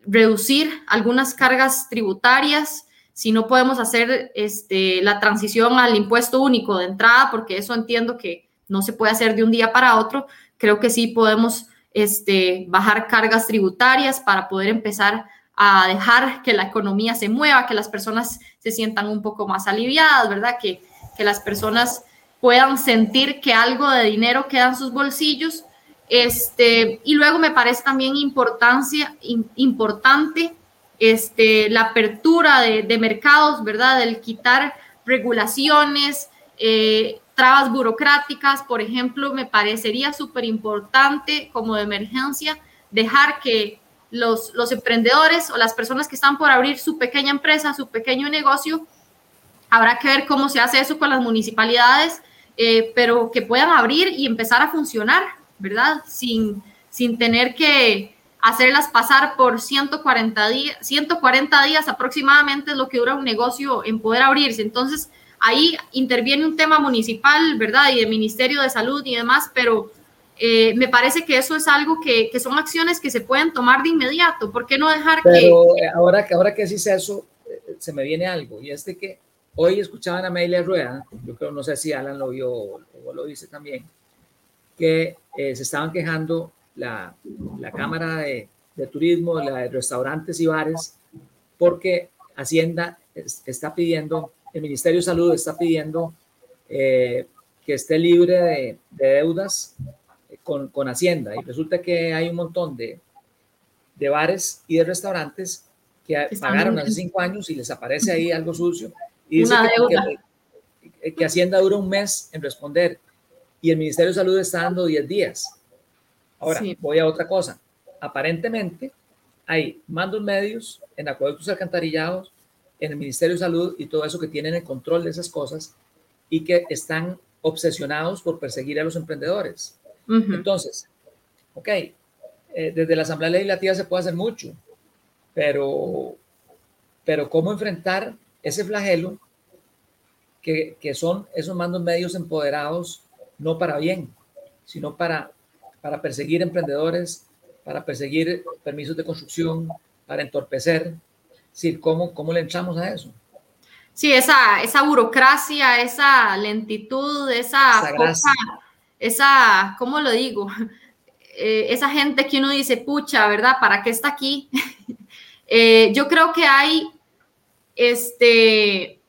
reducir algunas cargas tributarias, si no podemos hacer este, la transición al impuesto único de entrada, porque eso entiendo que no se puede hacer de un día para otro, creo que sí podemos este, bajar cargas tributarias para poder empezar a dejar que la economía se mueva, que las personas se sientan un poco más aliviadas, ¿verdad? Que, que las personas puedan sentir que algo de dinero queda en sus bolsillos. Este, y luego me parece también importancia, importante este, la apertura de, mercados, ¿verdad? El quitar regulaciones, eh, trabas burocráticas, por ejemplo, me parecería súper importante como de emergencia dejar que los, emprendedores o las personas que están por abrir su pequeña empresa, su pequeño negocio, habrá que ver cómo se hace eso con las municipalidades, eh, pero que puedan abrir y empezar a funcionar, ¿verdad? Sin, sin tener que hacerlas pasar por 140 días, 140 días aproximadamente es lo que dura un negocio en poder abrirse. Entonces, ahí interviene un tema municipal, ¿verdad? Y de Ministerio de Salud y demás, pero eh, me parece que eso es algo que, que, son acciones que se pueden tomar de inmediato. ¿Por qué no dejar pero que... Eh, ahora, ahora que decís eso, se me viene algo, y es de que Hoy escuchaban a Amelia Rueda, yo creo, no sé si Alan lo vio o, lo dice también, que eh, se estaban quejando la, la Cámara de, de, Turismo, la de restaurantes y bares, porque Hacienda está pidiendo, el Ministerio de Salud está pidiendo eh, que esté libre de, de deudas con, con, Hacienda. Y resulta que hay un montón de, de bares y de restaurantes que pagaron hace cinco años y les aparece ahí algo sucio y dice que, Hacienda dura un mes en responder y el Ministerio de Salud está dando 10 días. Ahora, voy a otra cosa. Aparentemente, hay mandos medios en acueductos alcantarillados, en el Ministerio de Salud y todo eso que tienen el control de esas cosas y que están obsesionados por perseguir a los emprendedores. Entonces, ok, eh, desde la Asamblea Legislativa se puede hacer mucho, pero, pero ¿cómo enfrentar ese flagelo que, que, son esos mandos medios empoderados, no para bien, sino para, para perseguir emprendedores, para perseguir permisos de construcción, para entorpecer. Sí, ¿cómo, ¿Cómo le entramos a eso? Sí, esa, esa burocracia, esa lentitud, esa, esa, esa ¿cómo lo digo? Eh, esa gente que uno dice, pucha, ¿verdad? ¿Para qué está aquí? Eh, yo creo que hay este,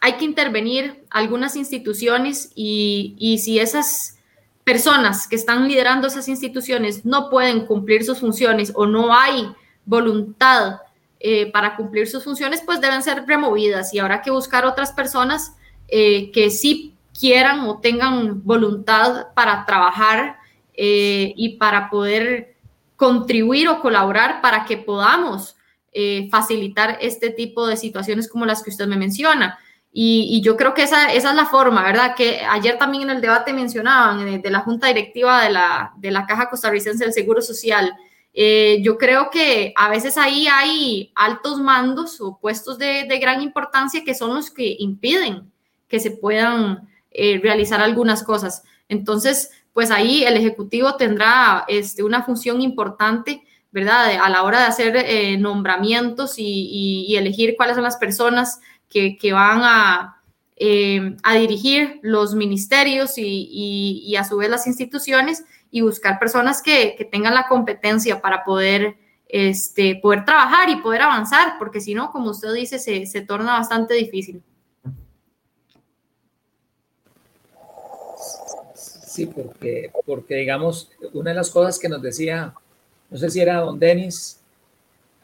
hay que intervenir algunas instituciones y, si esas personas que están liderando esas instituciones no pueden cumplir sus funciones o no hay voluntad eh, para cumplir sus funciones, pues deben ser removidas y habrá que buscar otras personas que sí quieran o tengan voluntad para trabajar eh, y para poder contribuir o colaborar para que podamos eh, facilitar este tipo de situaciones como las que usted me menciona. Y, yo creo que esa, esa, es la forma, ¿verdad? Que ayer también en el debate mencionaban eh, de, la Junta Directiva de la, de la Caja Costarricense del Seguro Social. yo creo que a veces ahí hay altos mandos o puestos de, de gran importancia que son los que impiden que se puedan eh, realizar algunas cosas. Entonces, pues ahí el Ejecutivo tendrá este, una función importante, ¿verdad? A la hora de hacer eh, nombramientos y, elegir cuáles son las personas que, van a, eh, a, dirigir los ministerios y, a su vez las instituciones y buscar personas que, tengan la competencia para poder, este, poder trabajar y poder avanzar, porque si no, como usted dice, se torna bastante difícil. Sí, porque, porque digamos, una de las cosas que nos decía, no sé si era don Denis,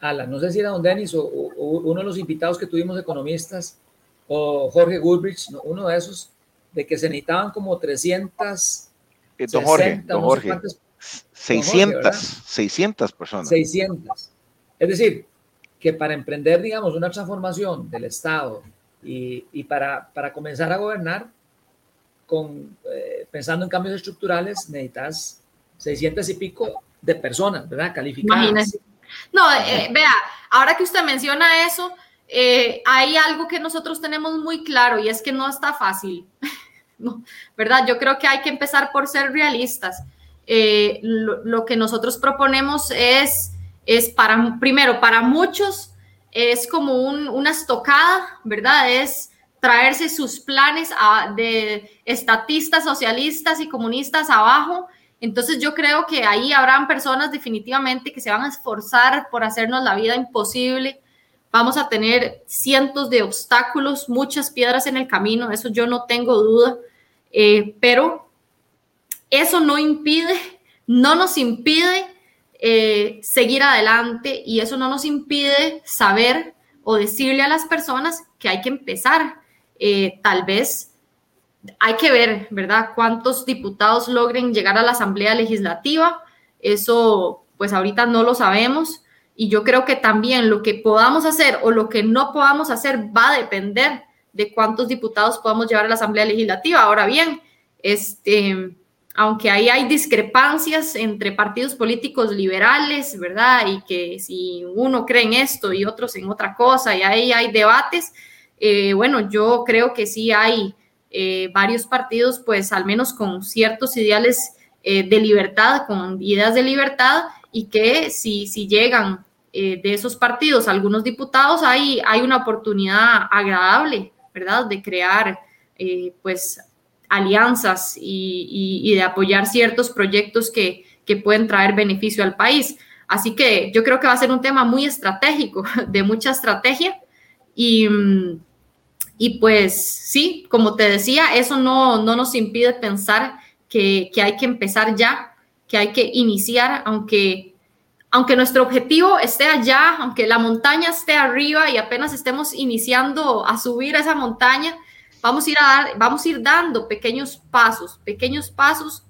Alan, no sé si era don Denis o, uno de los invitados que tuvimos economistas, o Jorge Goodrich, uno de esos, de que se necesitaban como 300... Eh, don Jorge, don Jorge. 600, 600 personas. 600. Es decir, que para emprender, digamos, una transformación del Estado y, y para, para comenzar a gobernar, con, eh, pensando en cambios estructurales, necesitas 600 y pico de personas, ¿verdad? Calificadas. No, eh, vea, ahora que usted menciona eso, eh, hay algo que nosotros tenemos muy claro y es que no está fácil, ¿verdad? Yo creo que hay que empezar por ser realistas. Lo, que nosotros proponemos es, es para, primero, para muchos es como una estocada, ¿verdad? Es traerse sus planes de estatistas, socialistas y comunistas abajo. Entonces yo creo que ahí habrán personas definitivamente que se van a esforzar por hacernos la vida imposible. Vamos a tener cientos de obstáculos, muchas piedras en el camino, eso yo no tengo duda, eh, pero eso no impide, no nos impide eh, seguir adelante y eso no nos impide saber o decirle a las personas que hay que empezar, eh, tal vez hay que ver, ¿verdad?, cuántos diputados logren llegar a la Asamblea Legislativa. Eso, pues ahorita no lo sabemos. Y yo creo que también lo que podamos hacer o lo que no podamos hacer va a depender de cuántos diputados podamos llevar a la Asamblea Legislativa. Ahora bien, este, aunque ahí hay discrepancias entre partidos políticos liberales, ¿verdad? Y que si uno cree en esto y otros en otra cosa, y ahí hay debates, eh, bueno, yo creo que sí hay eh, varios partidos, pues al menos con ciertos ideales eh, de libertad, con ideas de libertad, y que si, si llegan de esos partidos algunos diputados, hay, hay una oportunidad agradable, ¿verdad?, de crear, pues, alianzas y, de apoyar ciertos proyectos que, que pueden traer beneficio al país. Así que yo creo que va a ser un tema muy estratégico, de mucha estrategia. Y, mm, y pues sí, como te decía, eso no, no nos impide pensar que, que, hay que empezar ya, que hay que iniciar, aunque, aunque nuestro objetivo esté allá, aunque la montaña esté arriba y apenas estemos iniciando a subir esa montaña, vamos a ir, a dar, vamos a ir dando pequeños pasos, pequeños pasos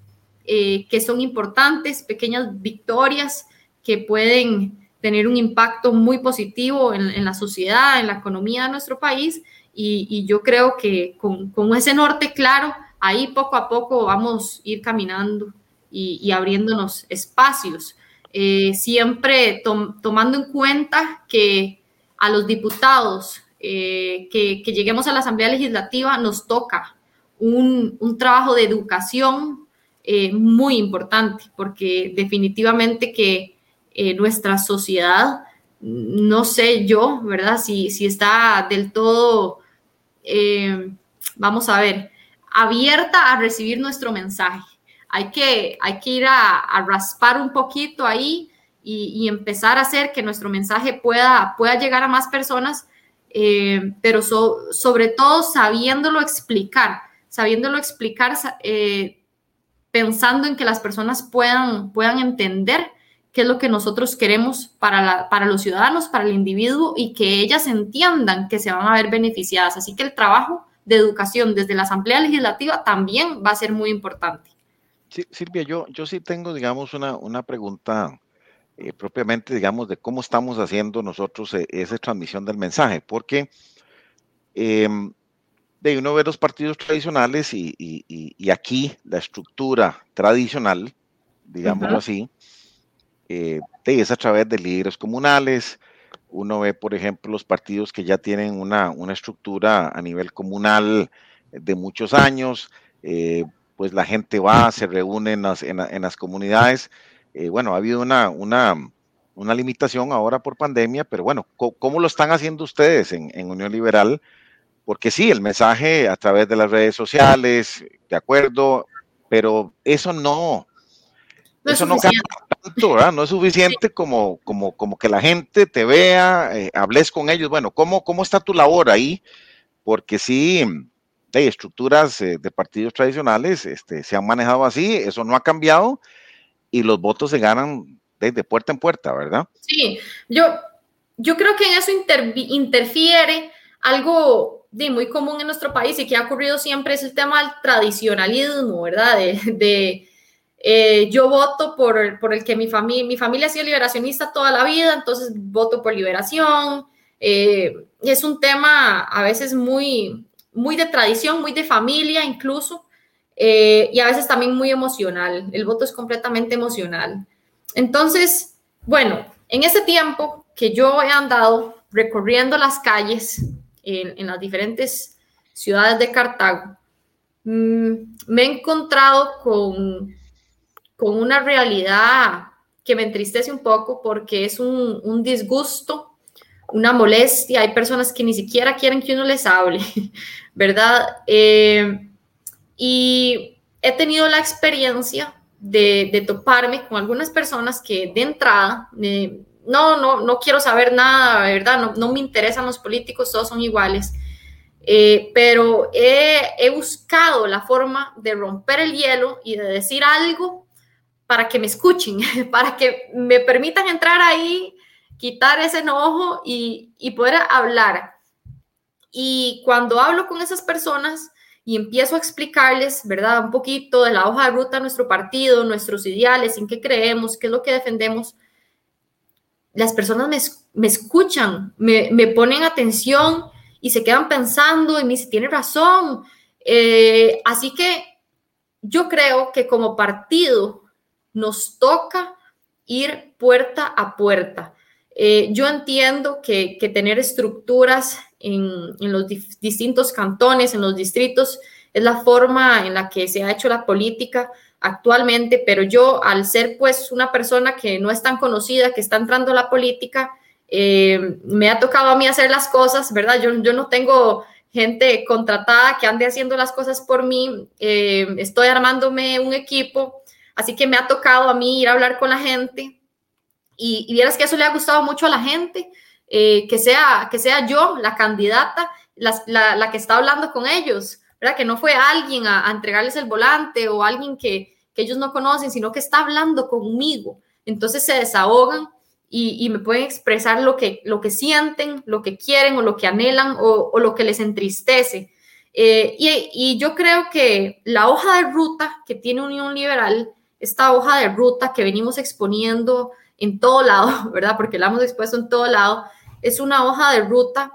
eh, que son importantes, pequeñas victorias que pueden tener un impacto muy positivo en, en la sociedad, en la economía de nuestro país y, yo creo que con, ese norte claro, ahí poco a poco vamos a ir caminando y, abriéndonos espacios, eh, siempre tomando en cuenta que a los diputados eh, que, lleguemos a la Asamblea Legislativa nos toca un, trabajo de educación eh, muy importante, porque definitivamente que nuestra sociedad, no sé yo, ¿verdad? Si, si está del todo eh, vamos a ver, abierta a recibir nuestro mensaje. Hay que, hay que ir a, raspar un poquito ahí y, empezar a hacer que nuestro mensaje pueda, pueda llegar a más personas, eh, pero sobre todo sabiéndolo explicar, sabiéndolo explicar, eh, pensando en que las personas puedan, puedan entender qué es lo que nosotros queremos para, para los ciudadanos, para el individuo y que ellas entiendan que se van a ver beneficiadas. Así que el trabajo de educación desde la Asamblea Legislativa también va a ser muy importante. Sí, Silvia, yo, yo sí tengo, digamos, una, una pregunta eh, propiamente, digamos, de cómo estamos haciendo nosotros eh, esa transmisión del mensaje, porque em, de uno ve los partidos tradicionales y, y, aquí la estructura tradicional, digámoslo así, eh, es a través de líderes comunales. Uno ve, por ejemplo, los partidos que ya tienen una, una estructura a nivel comunal de muchos años, eh, pues la gente va, se reúne en las, en, las comunidades. Eh, bueno, ha habido una, una, una, limitación ahora por pandemia, pero bueno, ¿cómo, lo están haciendo ustedes en, en Unión Liberal? Porque sí, el mensaje a través de las redes sociales, de acuerdo, pero eso no, no eso no cambia tanto, ¿verdad? No es suficiente como, como, como que la gente te vea, eh, hables con ellos. Bueno, ¿cómo, ¿cómo está tu labor ahí? Porque sí, hay estructuras eh, de partidos tradicionales este, se han manejado así, eso no ha cambiado y los votos se ganan de, puerta en puerta, ¿verdad? Sí, yo, yo creo que en eso interfiere algo de muy común en nuestro país y que ha ocurrido siempre es el tema del tradicionalismo, ¿verdad? De, eh, yo voto por, por, el que mi, familia mi familia ha sido liberacionista toda la vida, entonces voto por liberación. Eh, es un tema a veces muy, muy de tradición, muy de familia incluso, eh, y a veces también muy emocional. El voto es completamente emocional. Entonces, bueno, en ese tiempo que yo he andado recorriendo las calles en, las diferentes ciudades de Cartago, mm, me he encontrado con, con una realidad que me entristece un poco porque es un, un disgusto, una molestia. Hay personas que ni siquiera quieren que uno les hable, ¿verdad? Eh, y he tenido la experiencia de, de, toparme con algunas personas que de entrada eh, no, no, no quiero saber nada, ¿verdad? No, no me interesan los políticos, todos son iguales. Eh, pero he, he, buscado la forma de romper el hielo y de decir algo para que me escuchen, para que me permitan entrar ahí, quitar ese enojo y, y poder hablar. Y cuando hablo con esas personas y empiezo a explicarles, ¿verdad? Un poquito de la hoja de ruta nuestro partido, nuestros ideales, en qué creemos, qué es lo que defendemos, las personas me, escuchan, me, ponen atención y se quedan pensando y me dicen, tiene razón. Eh, así que yo creo que como partido nos toca ir puerta a puerta. Eh, yo entiendo que, tener estructuras en, los distintos cantones, en los distritos, es la forma en la que se ha hecho la política, actualmente, pero yo al ser pues una persona que no es tan conocida, que está entrando a la política, eh, me ha tocado a mí hacer las cosas, ¿verdad? Yo, yo no tengo gente contratada que ande haciendo las cosas por mí, eh, estoy armándome un equipo, así que me ha tocado a mí ir a hablar con la gente y, y vieras que eso le ha gustado mucho a la gente, eh, que, sea, que sea yo la candidata, la, la que está hablando con ellos. ¿verdad? Que no fue alguien a, entregarles el volante o alguien que, ellos no conocen, sino que está hablando conmigo. Entonces se desahogan y, me pueden expresar lo que, lo que sienten, lo que quieren o lo que anhelan o, lo que les entristece. Eh, y, y, yo creo que la hoja de ruta que tiene Unión Liberal, esta hoja de ruta que venimos exponiendo en todo lado, ¿verdad? Porque la hemos expuesto en todo lado, es una hoja de ruta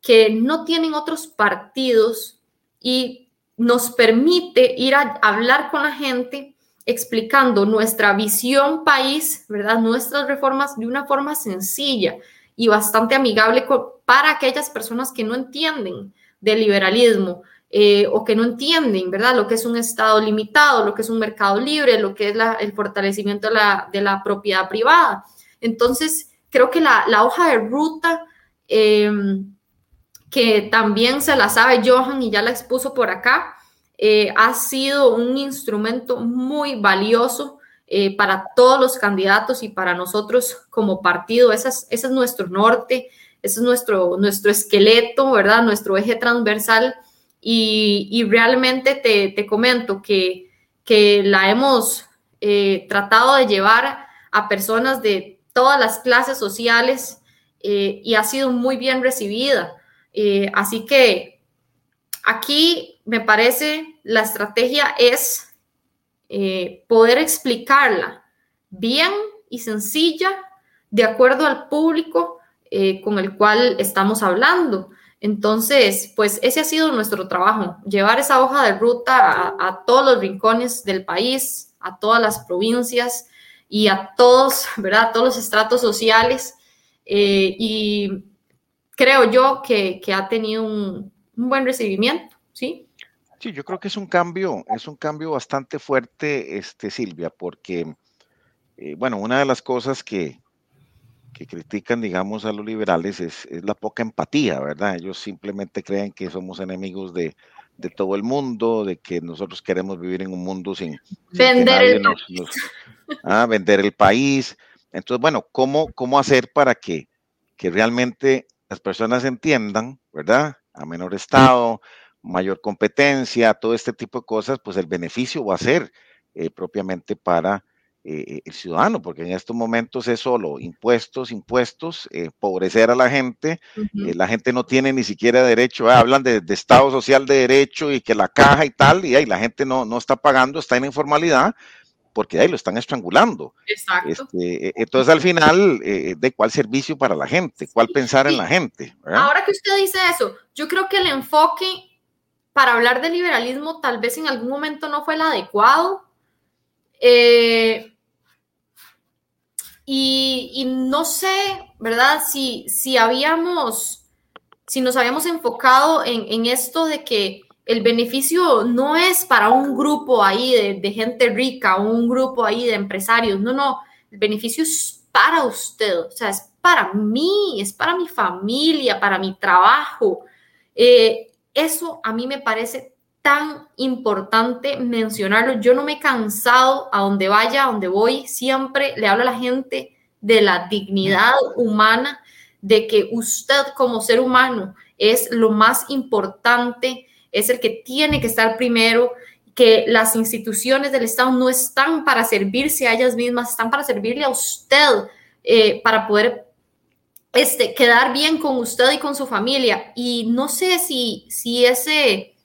que no tienen otros partidos y nos permite ir a hablar con la gente explicando nuestra visión país, ¿verdad? Nuestras reformas de una forma sencilla y bastante amigable para aquellas personas que no entienden del liberalismo eh, o que no entienden, ¿verdad? Lo que es un Estado limitado, lo que es un mercado libre, lo que es el fortalecimiento de la, propiedad privada. Entonces, creo que la, hoja de ruta eh, que también se la sabe Johan y ya la expuso por acá, eh, ha sido un instrumento muy valioso para todos los candidatos y para nosotros como partido. Ese es, ese es nuestro norte, ese es nuestro, nuestro esqueleto, ¿verdad? Nuestro eje transversal. Y, realmente te, te, comento que, que la hemos eh, tratado de llevar a personas de todas las clases sociales y ha sido muy bien recibida. Eh, así que aquí me parece la estrategia es eh, poder explicarla bien y sencilla de acuerdo al público eh, con el cual estamos hablando. Entonces, pues ese ha sido nuestro trabajo, llevar esa hoja de ruta a, todos los rincones del país, a todas las provincias y a todos, ¿verdad? A todos los estratos sociales. Eh, y creo yo que, ha tenido un, buen recibimiento, ¿sí? Sí, yo creo que es un cambio, es un cambio bastante fuerte, este, Silvia, porque, eh, bueno, una de las cosas que, que critican, digamos, a los liberales es, la poca empatía, ¿verdad? Ellos simplemente creen que somos enemigos de, todo el mundo, de que nosotros queremos vivir en un mundo sin, vender, el ah, vender el país. Entonces, bueno, ¿cómo, cómo hacer para que, que realmente las personas entiendan, ¿verdad? A menor estado, mayor competencia, todo este tipo de cosas, pues el beneficio va a ser eh, propiamente para eh, el ciudadano, porque en estos momentos es solo impuestos, impuestos, eh, pobrecer a la gente, eh, la gente no tiene ni siquiera derecho, hablan de, Estado Social de Derecho y que la caja y tal, y ahí la gente no, no está pagando, está en informalidad, porque ahí lo están estrangulando. Exacto. Este, entonces, al final, ¿de cuál servicio para la gente? ¿Cuál pensar en la gente? Ahora que usted dice eso, yo creo que el enfoque para hablar de liberalismo tal vez en algún momento no fue el adecuado. Eh, y, no sé, ¿verdad? Si, si habíamos, si nos habíamos enfocado en, esto de que el beneficio no es para un grupo ahí de, gente rica un grupo ahí de empresarios, no, no, el beneficio es para usted, o sea, es para mí, es para mi familia, para mi trabajo. Eh, eso a mí me parece tan importante mencionarlo. Yo no me he cansado a donde vaya, a donde voy, siempre le hablo a la gente de la dignidad humana, de que usted como ser humano es lo más importante, es el que tiene que estar primero, que las instituciones del Estado no están para servirse a ellas mismas, están para servirle a usted, eh, para poder este, quedar bien con usted y con su familia. Y no sé si, si ese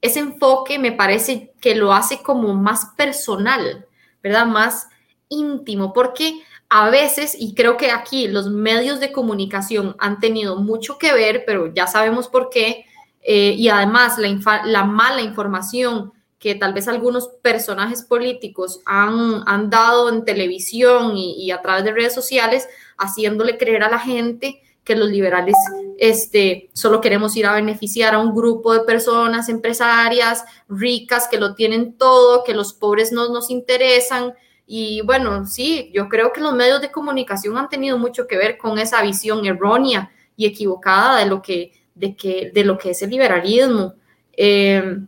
ese enfoque me parece que lo hace como más personal, ¿verdad? Más íntimo, porque a veces, y creo que aquí los medios de comunicación han tenido mucho que ver, pero ya sabemos por qué, eh, y además la, mala información que tal vez algunos personajes políticos han, han dado en televisión y, y a través de redes sociales, haciéndole creer a la gente que los liberales este, solo queremos ir a beneficiar a un grupo de personas empresarias ricas que lo tienen todo, que los pobres no nos interesan. Y bueno, sí, yo creo que los medios de comunicación han tenido mucho que ver con esa visión errónea y equivocada de lo que, de que, de lo que es el liberalismo. Em,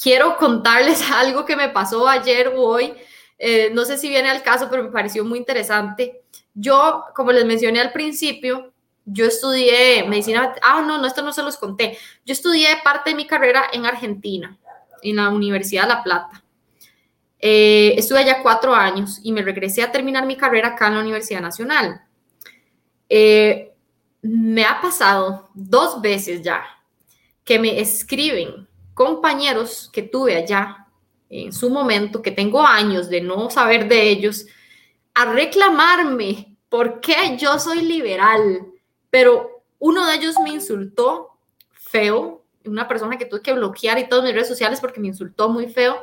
quiero contarles algo que me pasó ayer o hoy. Eh, no sé si viene al caso, pero me pareció muy interesante. Yo, como les mencioné al principio, yo estudié medicina, ah, no, no, esto no se los conté. Yo estudié parte de mi carrera en Argentina, en la Universidad de La Plata. Eh, estuve allá cuatro años y me regresé a terminar mi carrera acá en la Universidad Nacional. Eh, me ha pasado dos veces ya que me escriben compañeros que tuve allá en su momento, que tengo años de no saber de ellos, a reclamarme por qué yo soy liberal, pero uno de ellos me insultó feo, una persona que tuve que bloquear y todas mis redes sociales porque me insultó muy feo.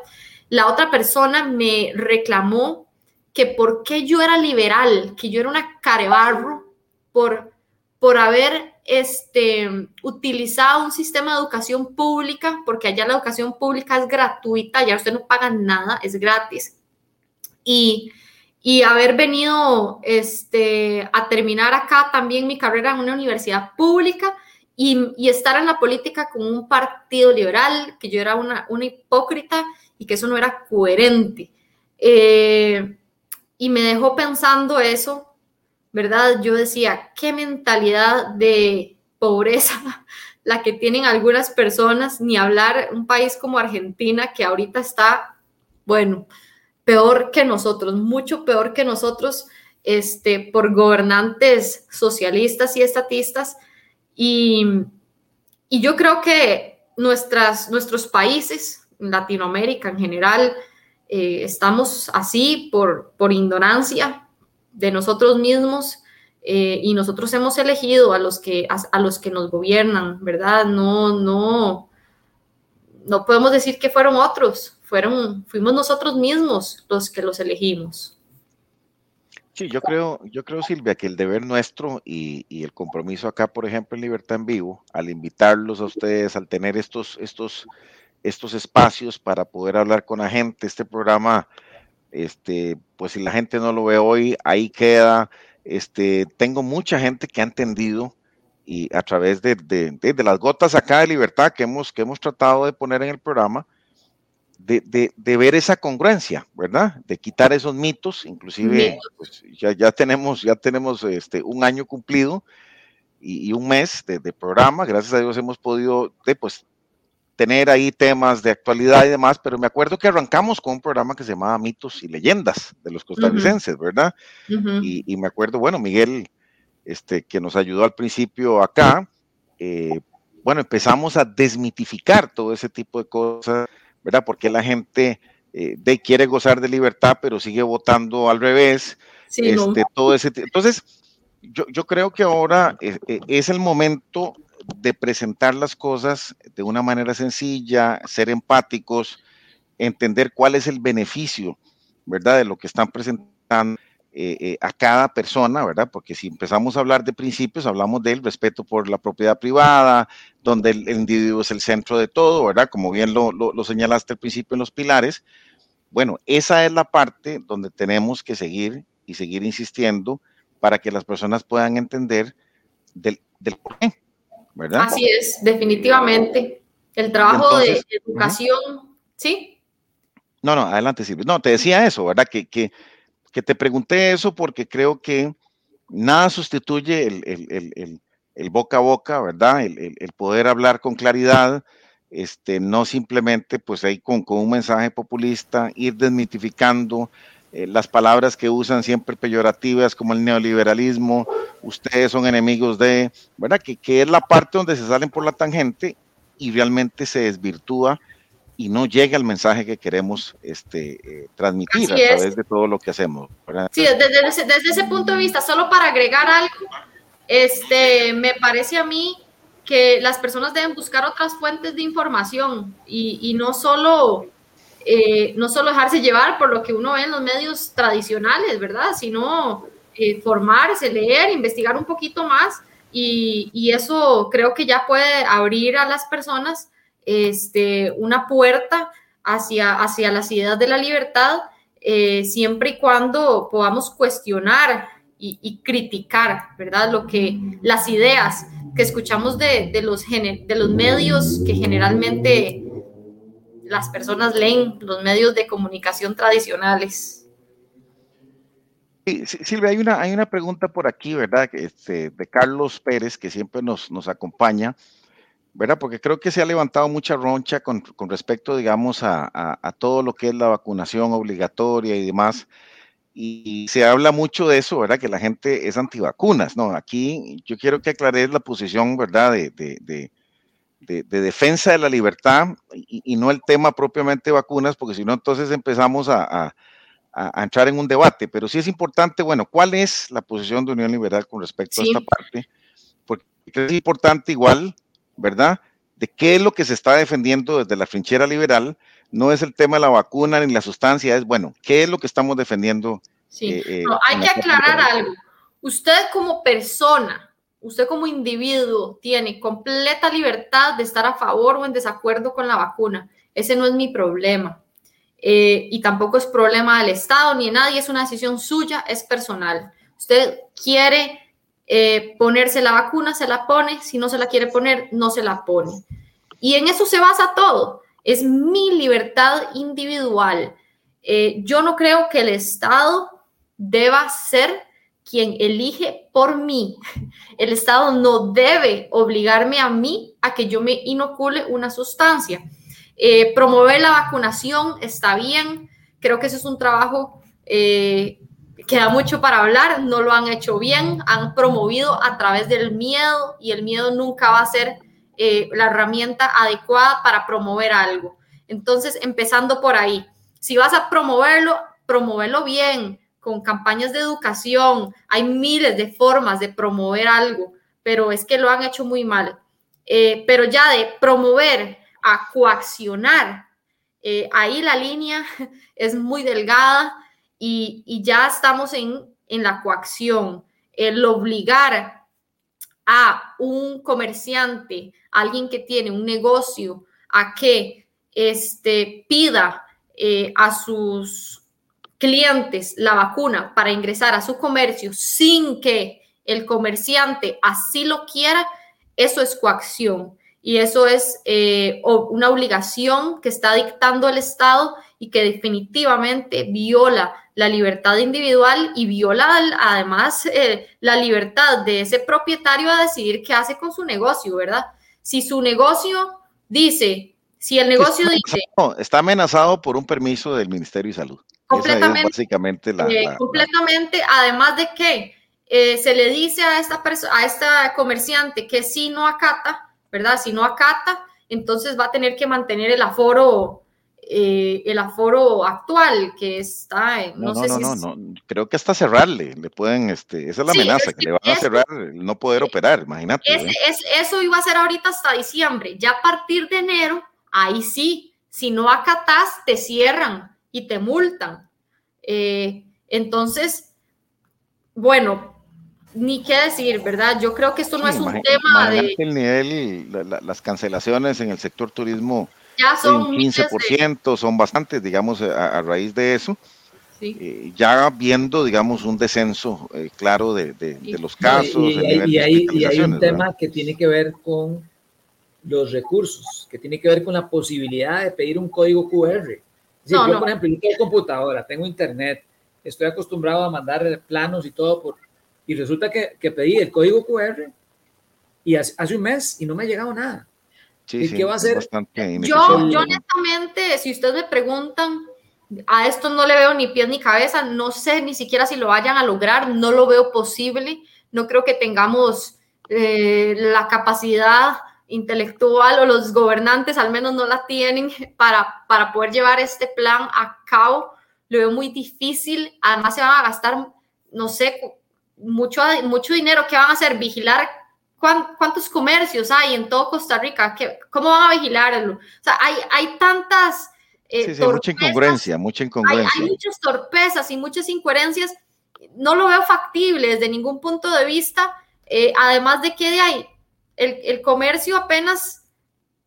La otra persona me reclamó que por qué yo era liberal, que yo era una carebarro por, por haber este, utilizado un sistema de educación pública, porque allá la educación pública es gratuita, ya usted no paga nada, es gratis. Y y haber venido este, a terminar acá también mi carrera en una universidad pública y, estar en la política con un partido liberal, que yo era una, una hipócrita y que eso no era coherente. Eh, y me dejó pensando eso, ¿verdad? Yo decía, qué mentalidad de pobreza la que tienen algunas personas, ni hablar un país como Argentina, que ahorita está, bueno, peor que nosotros, mucho peor que nosotros, este, por gobernantes socialistas y estatistas. Y, y yo creo que nuestras, nuestros países, Latinoamérica en general, eh, estamos así por, por ignorancia de nosotros mismos eh, y nosotros hemos elegido a los que, a, los que nos gobiernan, ¿verdad? No, no, no podemos decir que fueron otros, fueron, fuimos nosotros mismos los que los elegimos. Sí, yo creo, yo creo, Silvia, que el deber nuestro y, el compromiso acá, por ejemplo, en Libertad en Vivo, al invitarlos a ustedes, al tener estos, estos estos espacios para poder hablar con la gente. Este programa, este, pues si la gente no lo ve hoy, ahí queda. Este, tengo mucha gente que ha entendido y a través de, de, las gotas acá de libertad que hemos, que hemos tratado de poner en el programa, de, de, ver esa congruencia, ¿verdad? De quitar esos mitos, inclusive pues, ya, ya, tenemos, ya tenemos este, un año cumplido y, un mes de, programa, gracias a Dios hemos podido pues, tener ahí temas de actualidad y demás, pero me acuerdo que arrancamos con un programa que se llamaba Mitos y Leyendas de los costarricenses, ¿verdad? y, me acuerdo, bueno, Miguel, este, que nos ayudó al principio acá, eh, bueno, empezamos a desmitificar todo ese tipo de cosas, ¿verdad? Porque la gente eh, de, quiere gozar de libertad, pero sigue votando al revés. este, todo ese, entonces, yo, yo, creo que ahora eh, es el momento de presentar las cosas de una manera sencilla, ser empáticos, entender cuál es el beneficio, ¿verdad? De lo que están presentando eh, eh, a cada persona, ¿verdad? Porque si empezamos a hablar de principios, hablamos del respeto por la propiedad privada, donde el, individuo es el centro de todo, ¿verdad? Como bien lo, lo señalaste al principio en los pilares. Bueno, esa es la parte donde tenemos que seguir y seguir insistiendo para que las personas puedan entender del, del por qué, Así es, definitivamente. El trabajo de educación, ¿sí? No, no, adelante, Silvia. No, te decía eso, ¿verdad? Que, que, que te pregunté eso porque creo que nada sustituye el, el, el, el boca a boca, ¿verdad? El, poder hablar con claridad, este, no simplemente pues ahí con, con un mensaje populista, ir desmitificando, eh, las palabras que usan siempre peyorativas como el neoliberalismo, ustedes son enemigos de, ¿verdad? Que, que es la parte donde se salen por la tangente y realmente se desvirtúa y no llega el mensaje que queremos este, eh, transmitir a través de todo lo que hacemos. Sí, desde, desde, ese punto de vista, solo para agregar algo, este, me parece a mí que las personas deben buscar otras fuentes de información y, y no solo eh, no solo dejarse llevar por lo que uno ve en los medios tradicionales, ¿verdad? Sino eh, formarse, leer, investigar un poquito más y, eso creo que ya puede abrir a las personas este, una puerta hacia, hacia las ideas de la libertad, eh, siempre y cuando podamos cuestionar y, criticar, ¿verdad? Lo que las ideas que escuchamos de, de los, de los medios que generalmente las personas leen los medios de comunicación tradicionales. Silvia, hay una, hay una pregunta por aquí, ¿verdad? Este, de Carlos Pérez, que siempre nos, nos acompaña, ¿verdad? Porque creo que se ha levantado mucha roncha con, con respecto, digamos, a, a, todo lo que es la vacunación obligatoria y demás. Y se habla mucho de eso, ¿verdad? Que la gente es antivacunas, ¿no? Aquí yo quiero que aclares la posición, ¿verdad? de, de de, defensa de la libertad y, no el tema propiamente vacunas, porque si no, entonces empezamos a, entrar en un debate. Pero sí es importante, bueno, ¿cuál es la posición de Unión Liberal con respecto a esta parte? Porque es importante igual, ¿verdad? De qué es lo que se está defendiendo desde la trinchera liberal. No es el tema de la vacuna ni la sustancia, es, bueno, ¿qué es lo que estamos defendiendo? Sí, eh, eh, hay que aclarar algo. Usted como persona, usted como individuo tiene completa libertad de estar a favor o en desacuerdo con la vacuna. Ese no es mi problema. Eh, y tampoco es problema del Estado ni de nadie, es una decisión suya, es personal. Usted quiere eh, ponerse la vacuna, se la pone, si no se la quiere poner, no se la pone. Y en eso se basa todo. Es mi libertad individual. Eh, yo no creo que el Estado deba ser quien elige por mí. El Estado no debe obligarme a mí a que yo me inocule una sustancia. Eh, promover la vacunación está bien. Creo que eso es un trabajo que da mucho para hablar. No lo han hecho bien. Han promovido a través del miedo y el miedo nunca va a ser eh, la herramienta adecuada para promover algo. Entonces, empezando por ahí, si vas a promoverlo, promoverlo bien, con campañas de educación. Hay miles de formas de promover algo, pero es que lo han hecho muy mal. Eh, pero ya de promover a coaccionar, eh, ahí la línea es muy delgada y, ya estamos en, en la coacción. El obligar a un comerciante, alguien que tiene un negocio, a que este, pida eh, a sus clientes la vacuna para ingresar a su comercio sin que el comerciante así lo quiera, eso es coacción y eso es eh, una obligación que está dictando el Estado y que definitivamente viola la libertad individual y viola además eh, la libertad de ese propietario a decidir qué hace con su negocio, ¿verdad? Si su negocio dice, si el negocio dice... está amenazado por un permiso del Ministerio de Salud. Completamente. básicamente eh, completamente, además de que eh, se le dice a esta, a esta comerciante que si no acata, ¿verdad? Si no acata, entonces va a tener que mantener el aforo eh, el aforo actual que está en, no, sé no, no, no, creo que hasta cerrarle, le pueden, este, esa es la amenaza, que, le van a cerrar el no poder operar, imagínate. es, eso iba a ser ahorita hasta diciembre, ya a partir de enero, ahí sí, si no acatas, te cierran y te multan. Eh, entonces, bueno, ni qué decir, ¿verdad? Yo creo que esto no es un tema de... El nivel, las cancelaciones en el sector turismo ya son 15%, son bastantes, digamos, a, raíz de eso. Eh, ya viendo, digamos, un descenso eh, claro de, los casos. Y, hay, un tema que tiene que ver con los recursos, que tiene que ver con la posibilidad de pedir un código QR. yo, por ejemplo, yo tengo computadora, tengo internet, estoy acostumbrado a mandar planos y todo, por, y resulta que, que pedí el código QR y hace un mes y no me ha llegado nada. ¿Y qué va a hacer? Yo, yo honestamente, si ustedes me preguntan, a esto no le veo ni pies ni cabeza, no sé ni siquiera si lo vayan a lograr, no lo veo posible, no creo que tengamos eh, la capacidad intelectual o los gobernantes al menos no la tienen para, para poder llevar este plan a cabo. Lo veo muy difícil, además se van a gastar, no sé, mucho, mucho dinero que van a hacer, vigilar ¿Cuántos comercios hay en todo Costa Rica? ¿Cómo van a vigilarlo? O sea, hay, hay tantas... Eh, sí, mucha incongruencia, mucha incongruencia. Hay, muchas torpezas y muchas incoherencias. No lo veo factible desde ningún punto de vista. Eh, además de que de ahí, el, el comercio apenas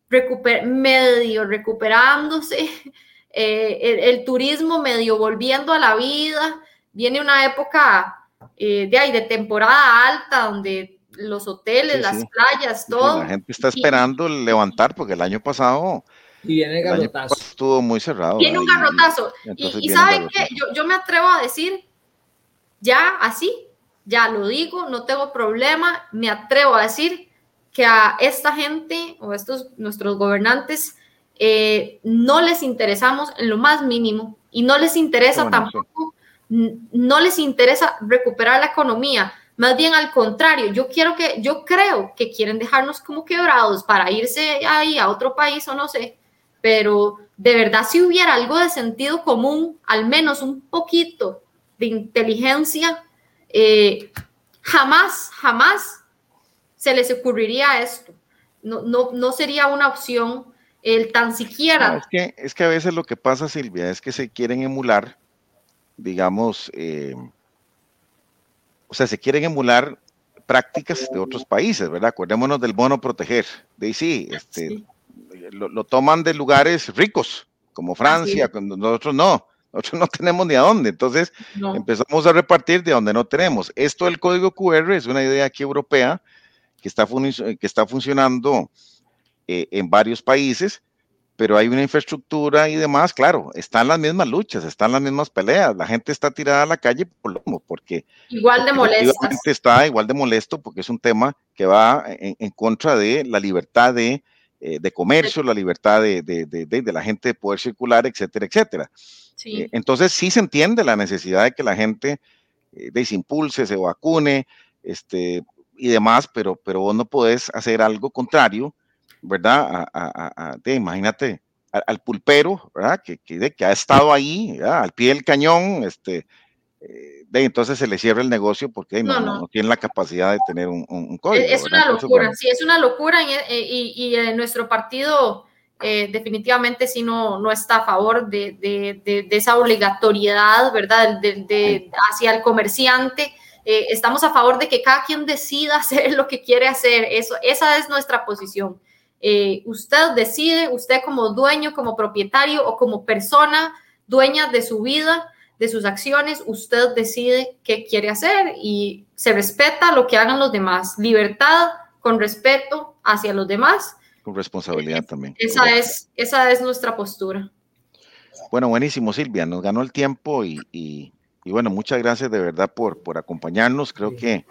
recuper, medio recuperándose, eh, el, el, turismo medio volviendo a la vida. Viene una época de ahí de temporada alta donde los hoteles, las playas, todo. la gente está esperando levantar porque el año pasado y viene garrotazo. estuvo muy cerrado. Viene un garrotazo. Y, saben que yo, yo, me atrevo a decir, ya así, ya lo digo, no tengo problema, me atrevo a decir que a esta gente o a estos nuestros gobernantes eh, no les interesamos en lo más mínimo y no les interesa tampoco, no les interesa recuperar la economía más bien al contrario, yo quiero que, yo creo que quieren dejarnos como quebrados para irse ahí a otro país o no sé, pero de verdad si hubiera algo de sentido común, al menos un poquito de inteligencia, eh, jamás, jamás se les ocurriría esto. No, no, no sería una opción el tan siquiera. es, que, es que a veces lo que pasa, Silvia, es que se quieren emular, digamos, eh, o sea, se quieren emular prácticas de otros países, ¿verdad? Acordémonos del bono proteger. De sí, este, Lo, toman de lugares ricos, como Francia, cuando nosotros no. Nosotros no tenemos ni a dónde, entonces empezamos a repartir de donde no tenemos. Esto del código QR es una idea aquí europea que está, que está funcionando eh, en varios países pero hay una infraestructura y demás, claro, están las mismas luchas, están las mismas peleas, la gente está tirada a la calle por lo porque igual de molesto. Está igual de molesto porque es un tema que va en, contra de la libertad de, eh, de comercio, la libertad de, de, de, la gente de poder circular, etcétera, etcétera. Sí. Eh, entonces sí se entiende la necesidad de que la gente eh, desimpulse, se vacune, este, y demás, pero, pero vos no podés hacer algo contrario ¿verdad? A, imagínate, al, pulpero, ¿verdad? Que, que, ha estado ahí, al pie del cañón, este, eh, de, entonces se le cierra el negocio porque no, no, tiene la capacidad de tener un, código. Es, una locura, sí, es una locura y, y, y nuestro partido eh, definitivamente sí no, no está a favor de, de, de, esa obligatoriedad, ¿verdad? De, hacia el comerciante. Eh, estamos a favor de que cada quien decida hacer lo que quiere hacer. Eso, esa es nuestra posición. Eh, usted decide, usted como dueño, como propietario o como persona dueña de su vida, de sus acciones, usted decide qué quiere hacer y se respeta lo que hagan los demás. Libertad con respeto hacia los demás responsabilidad también. Esa es, esa es nuestra postura. Bueno, buenísimo, Silvia. Nos ganó el tiempo y, y, bueno, muchas gracias de verdad por, por acompañarnos. Creo que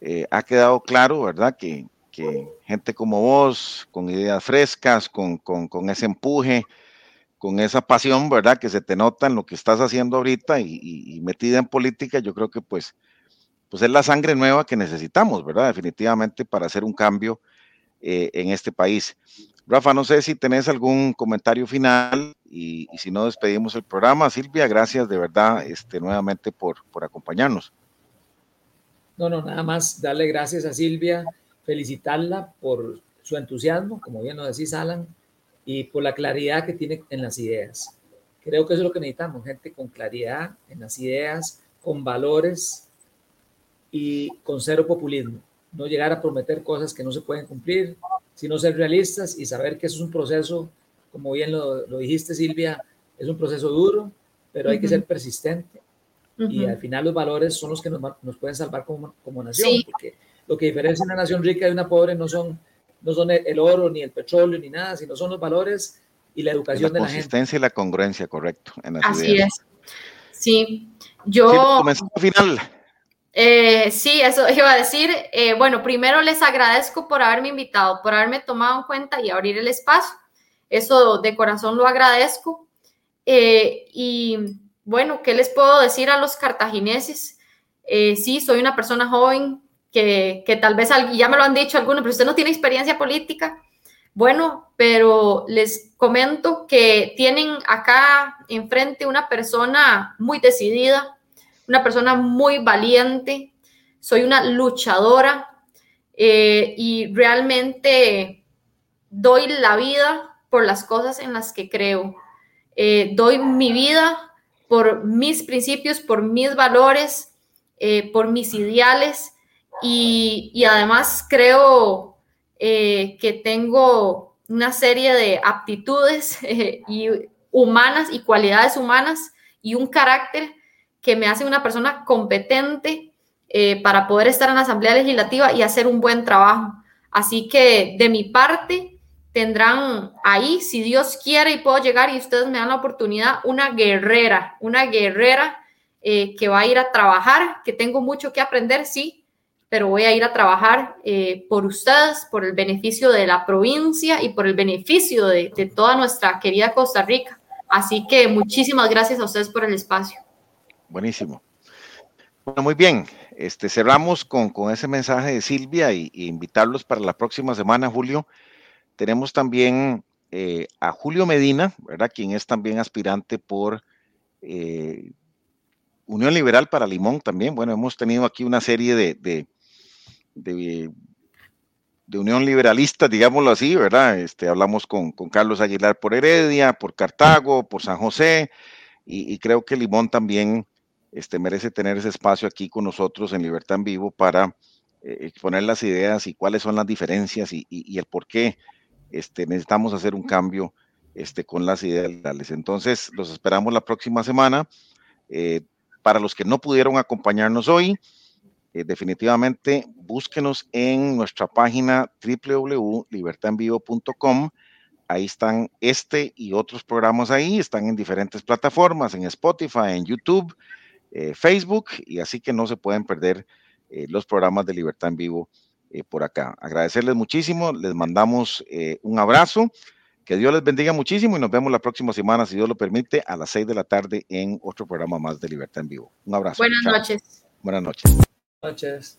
eh, ha quedado claro, ¿verdad? Que, que, gente como vos, con ideas frescas, con, con, con, ese empuje, con esa pasión, ¿verdad? Que se te nota en lo que estás haciendo ahorita y, y metida en política, yo creo que pues, pues es la sangre nueva que necesitamos, ¿verdad? Definitivamente para hacer un cambio eh, en este país. Rafa, no sé si tenés algún comentario final y, si no despedimos el programa. Silvia, gracias de verdad este, nuevamente por, por acompañarnos. No, no, nada más darle gracias a Silvia, felicitarla por su entusiasmo, como bien nos decís, Alan, y por la claridad que tiene en las ideas. Creo que eso es lo que necesitamos, gente con claridad en las ideas, con valores y con cero populismo no llegar a prometer cosas que no se pueden cumplir, sino ser realistas y saber que eso es un proceso, como bien lo, dijiste Silvia, es un proceso duro, pero hay que ser persistente. Y al final los valores son los que nos, nos pueden salvar como, como nación, porque lo que diferencia una nación rica de una pobre no son, no son el, oro, ni el petróleo, ni nada, sino son los valores y la educación de la gente. La consistencia y la congruencia, correcto. Así es. Sí, yo... Sí, final. Eh, sí, eso iba a decir. Eh, bueno, primero les agradezco por haberme invitado, por haberme tomado en cuenta y abrir el espacio. Eso de corazón lo agradezco. Eh, y bueno, ¿qué les puedo decir a los cartagineses? sí, soy una persona joven que, tal vez ya me lo han dicho algunos, pero usted no tiene experiencia política. Bueno, pero les comento que tienen acá enfrente una persona muy decidida, una persona muy valiente, soy una luchadora eh, y realmente doy la vida por las cosas en las que creo. Eh, doy mi vida por mis principios, por mis valores, eh, por mis ideales y, además creo que tengo una serie de aptitudes y humanas y cualidades humanas y un carácter que me hace una persona competente eh, para poder estar en la Asamblea Legislativa y hacer un buen trabajo. Así que de mi parte tendrán ahí, si Dios quiere y puedo llegar y ustedes me dan la oportunidad, una guerrera, una guerrera eh, que va a ir a trabajar, que tengo mucho que aprender, sí, pero voy a ir a trabajar eh, por ustedes, por el beneficio de la provincia y por el beneficio de, toda nuestra querida Costa Rica. Así que muchísimas gracias a ustedes por el espacio. Buenísimo. Bueno, muy bien. Este, cerramos con, con ese mensaje de Silvia y, invitarlos para la próxima semana, Julio. Tenemos también eh, a Julio Medina, ¿verdad? Quien es también aspirante por eh, Unión Liberal para Limón también. Bueno, hemos tenido aquí una serie de, de, Unión Liberalista, digámoslo así, ¿verdad? Este, hablamos con, Carlos Aguilar por Heredia, por Cartago, por San José, y, creo que Limón también este, merece tener ese espacio aquí con nosotros en Libertad en Vivo para eh, exponer las ideas y cuáles son las diferencias y, el por qué este, necesitamos hacer un cambio este, con las ideas. Entonces, los esperamos la próxima semana. Eh, para los que no pudieron acompañarnos hoy, eh, definitivamente búsquenos en nuestra página www.libertadenvivo.com. Ahí están este y otros programas ahí, están en diferentes plataformas, en Spotify, en YouTube, eh, Facebook y así que no se pueden perder eh, los programas de Libertad en Vivo eh, por acá. Agradecerles muchísimo, les mandamos un abrazo, que Dios les bendiga muchísimo y nos vemos la próxima semana, si Dios lo permite, a las seis de la tarde en otro programa más de Libertad en Vivo. Un abrazo. Buenas noches. Buenas noches. Buenas noches.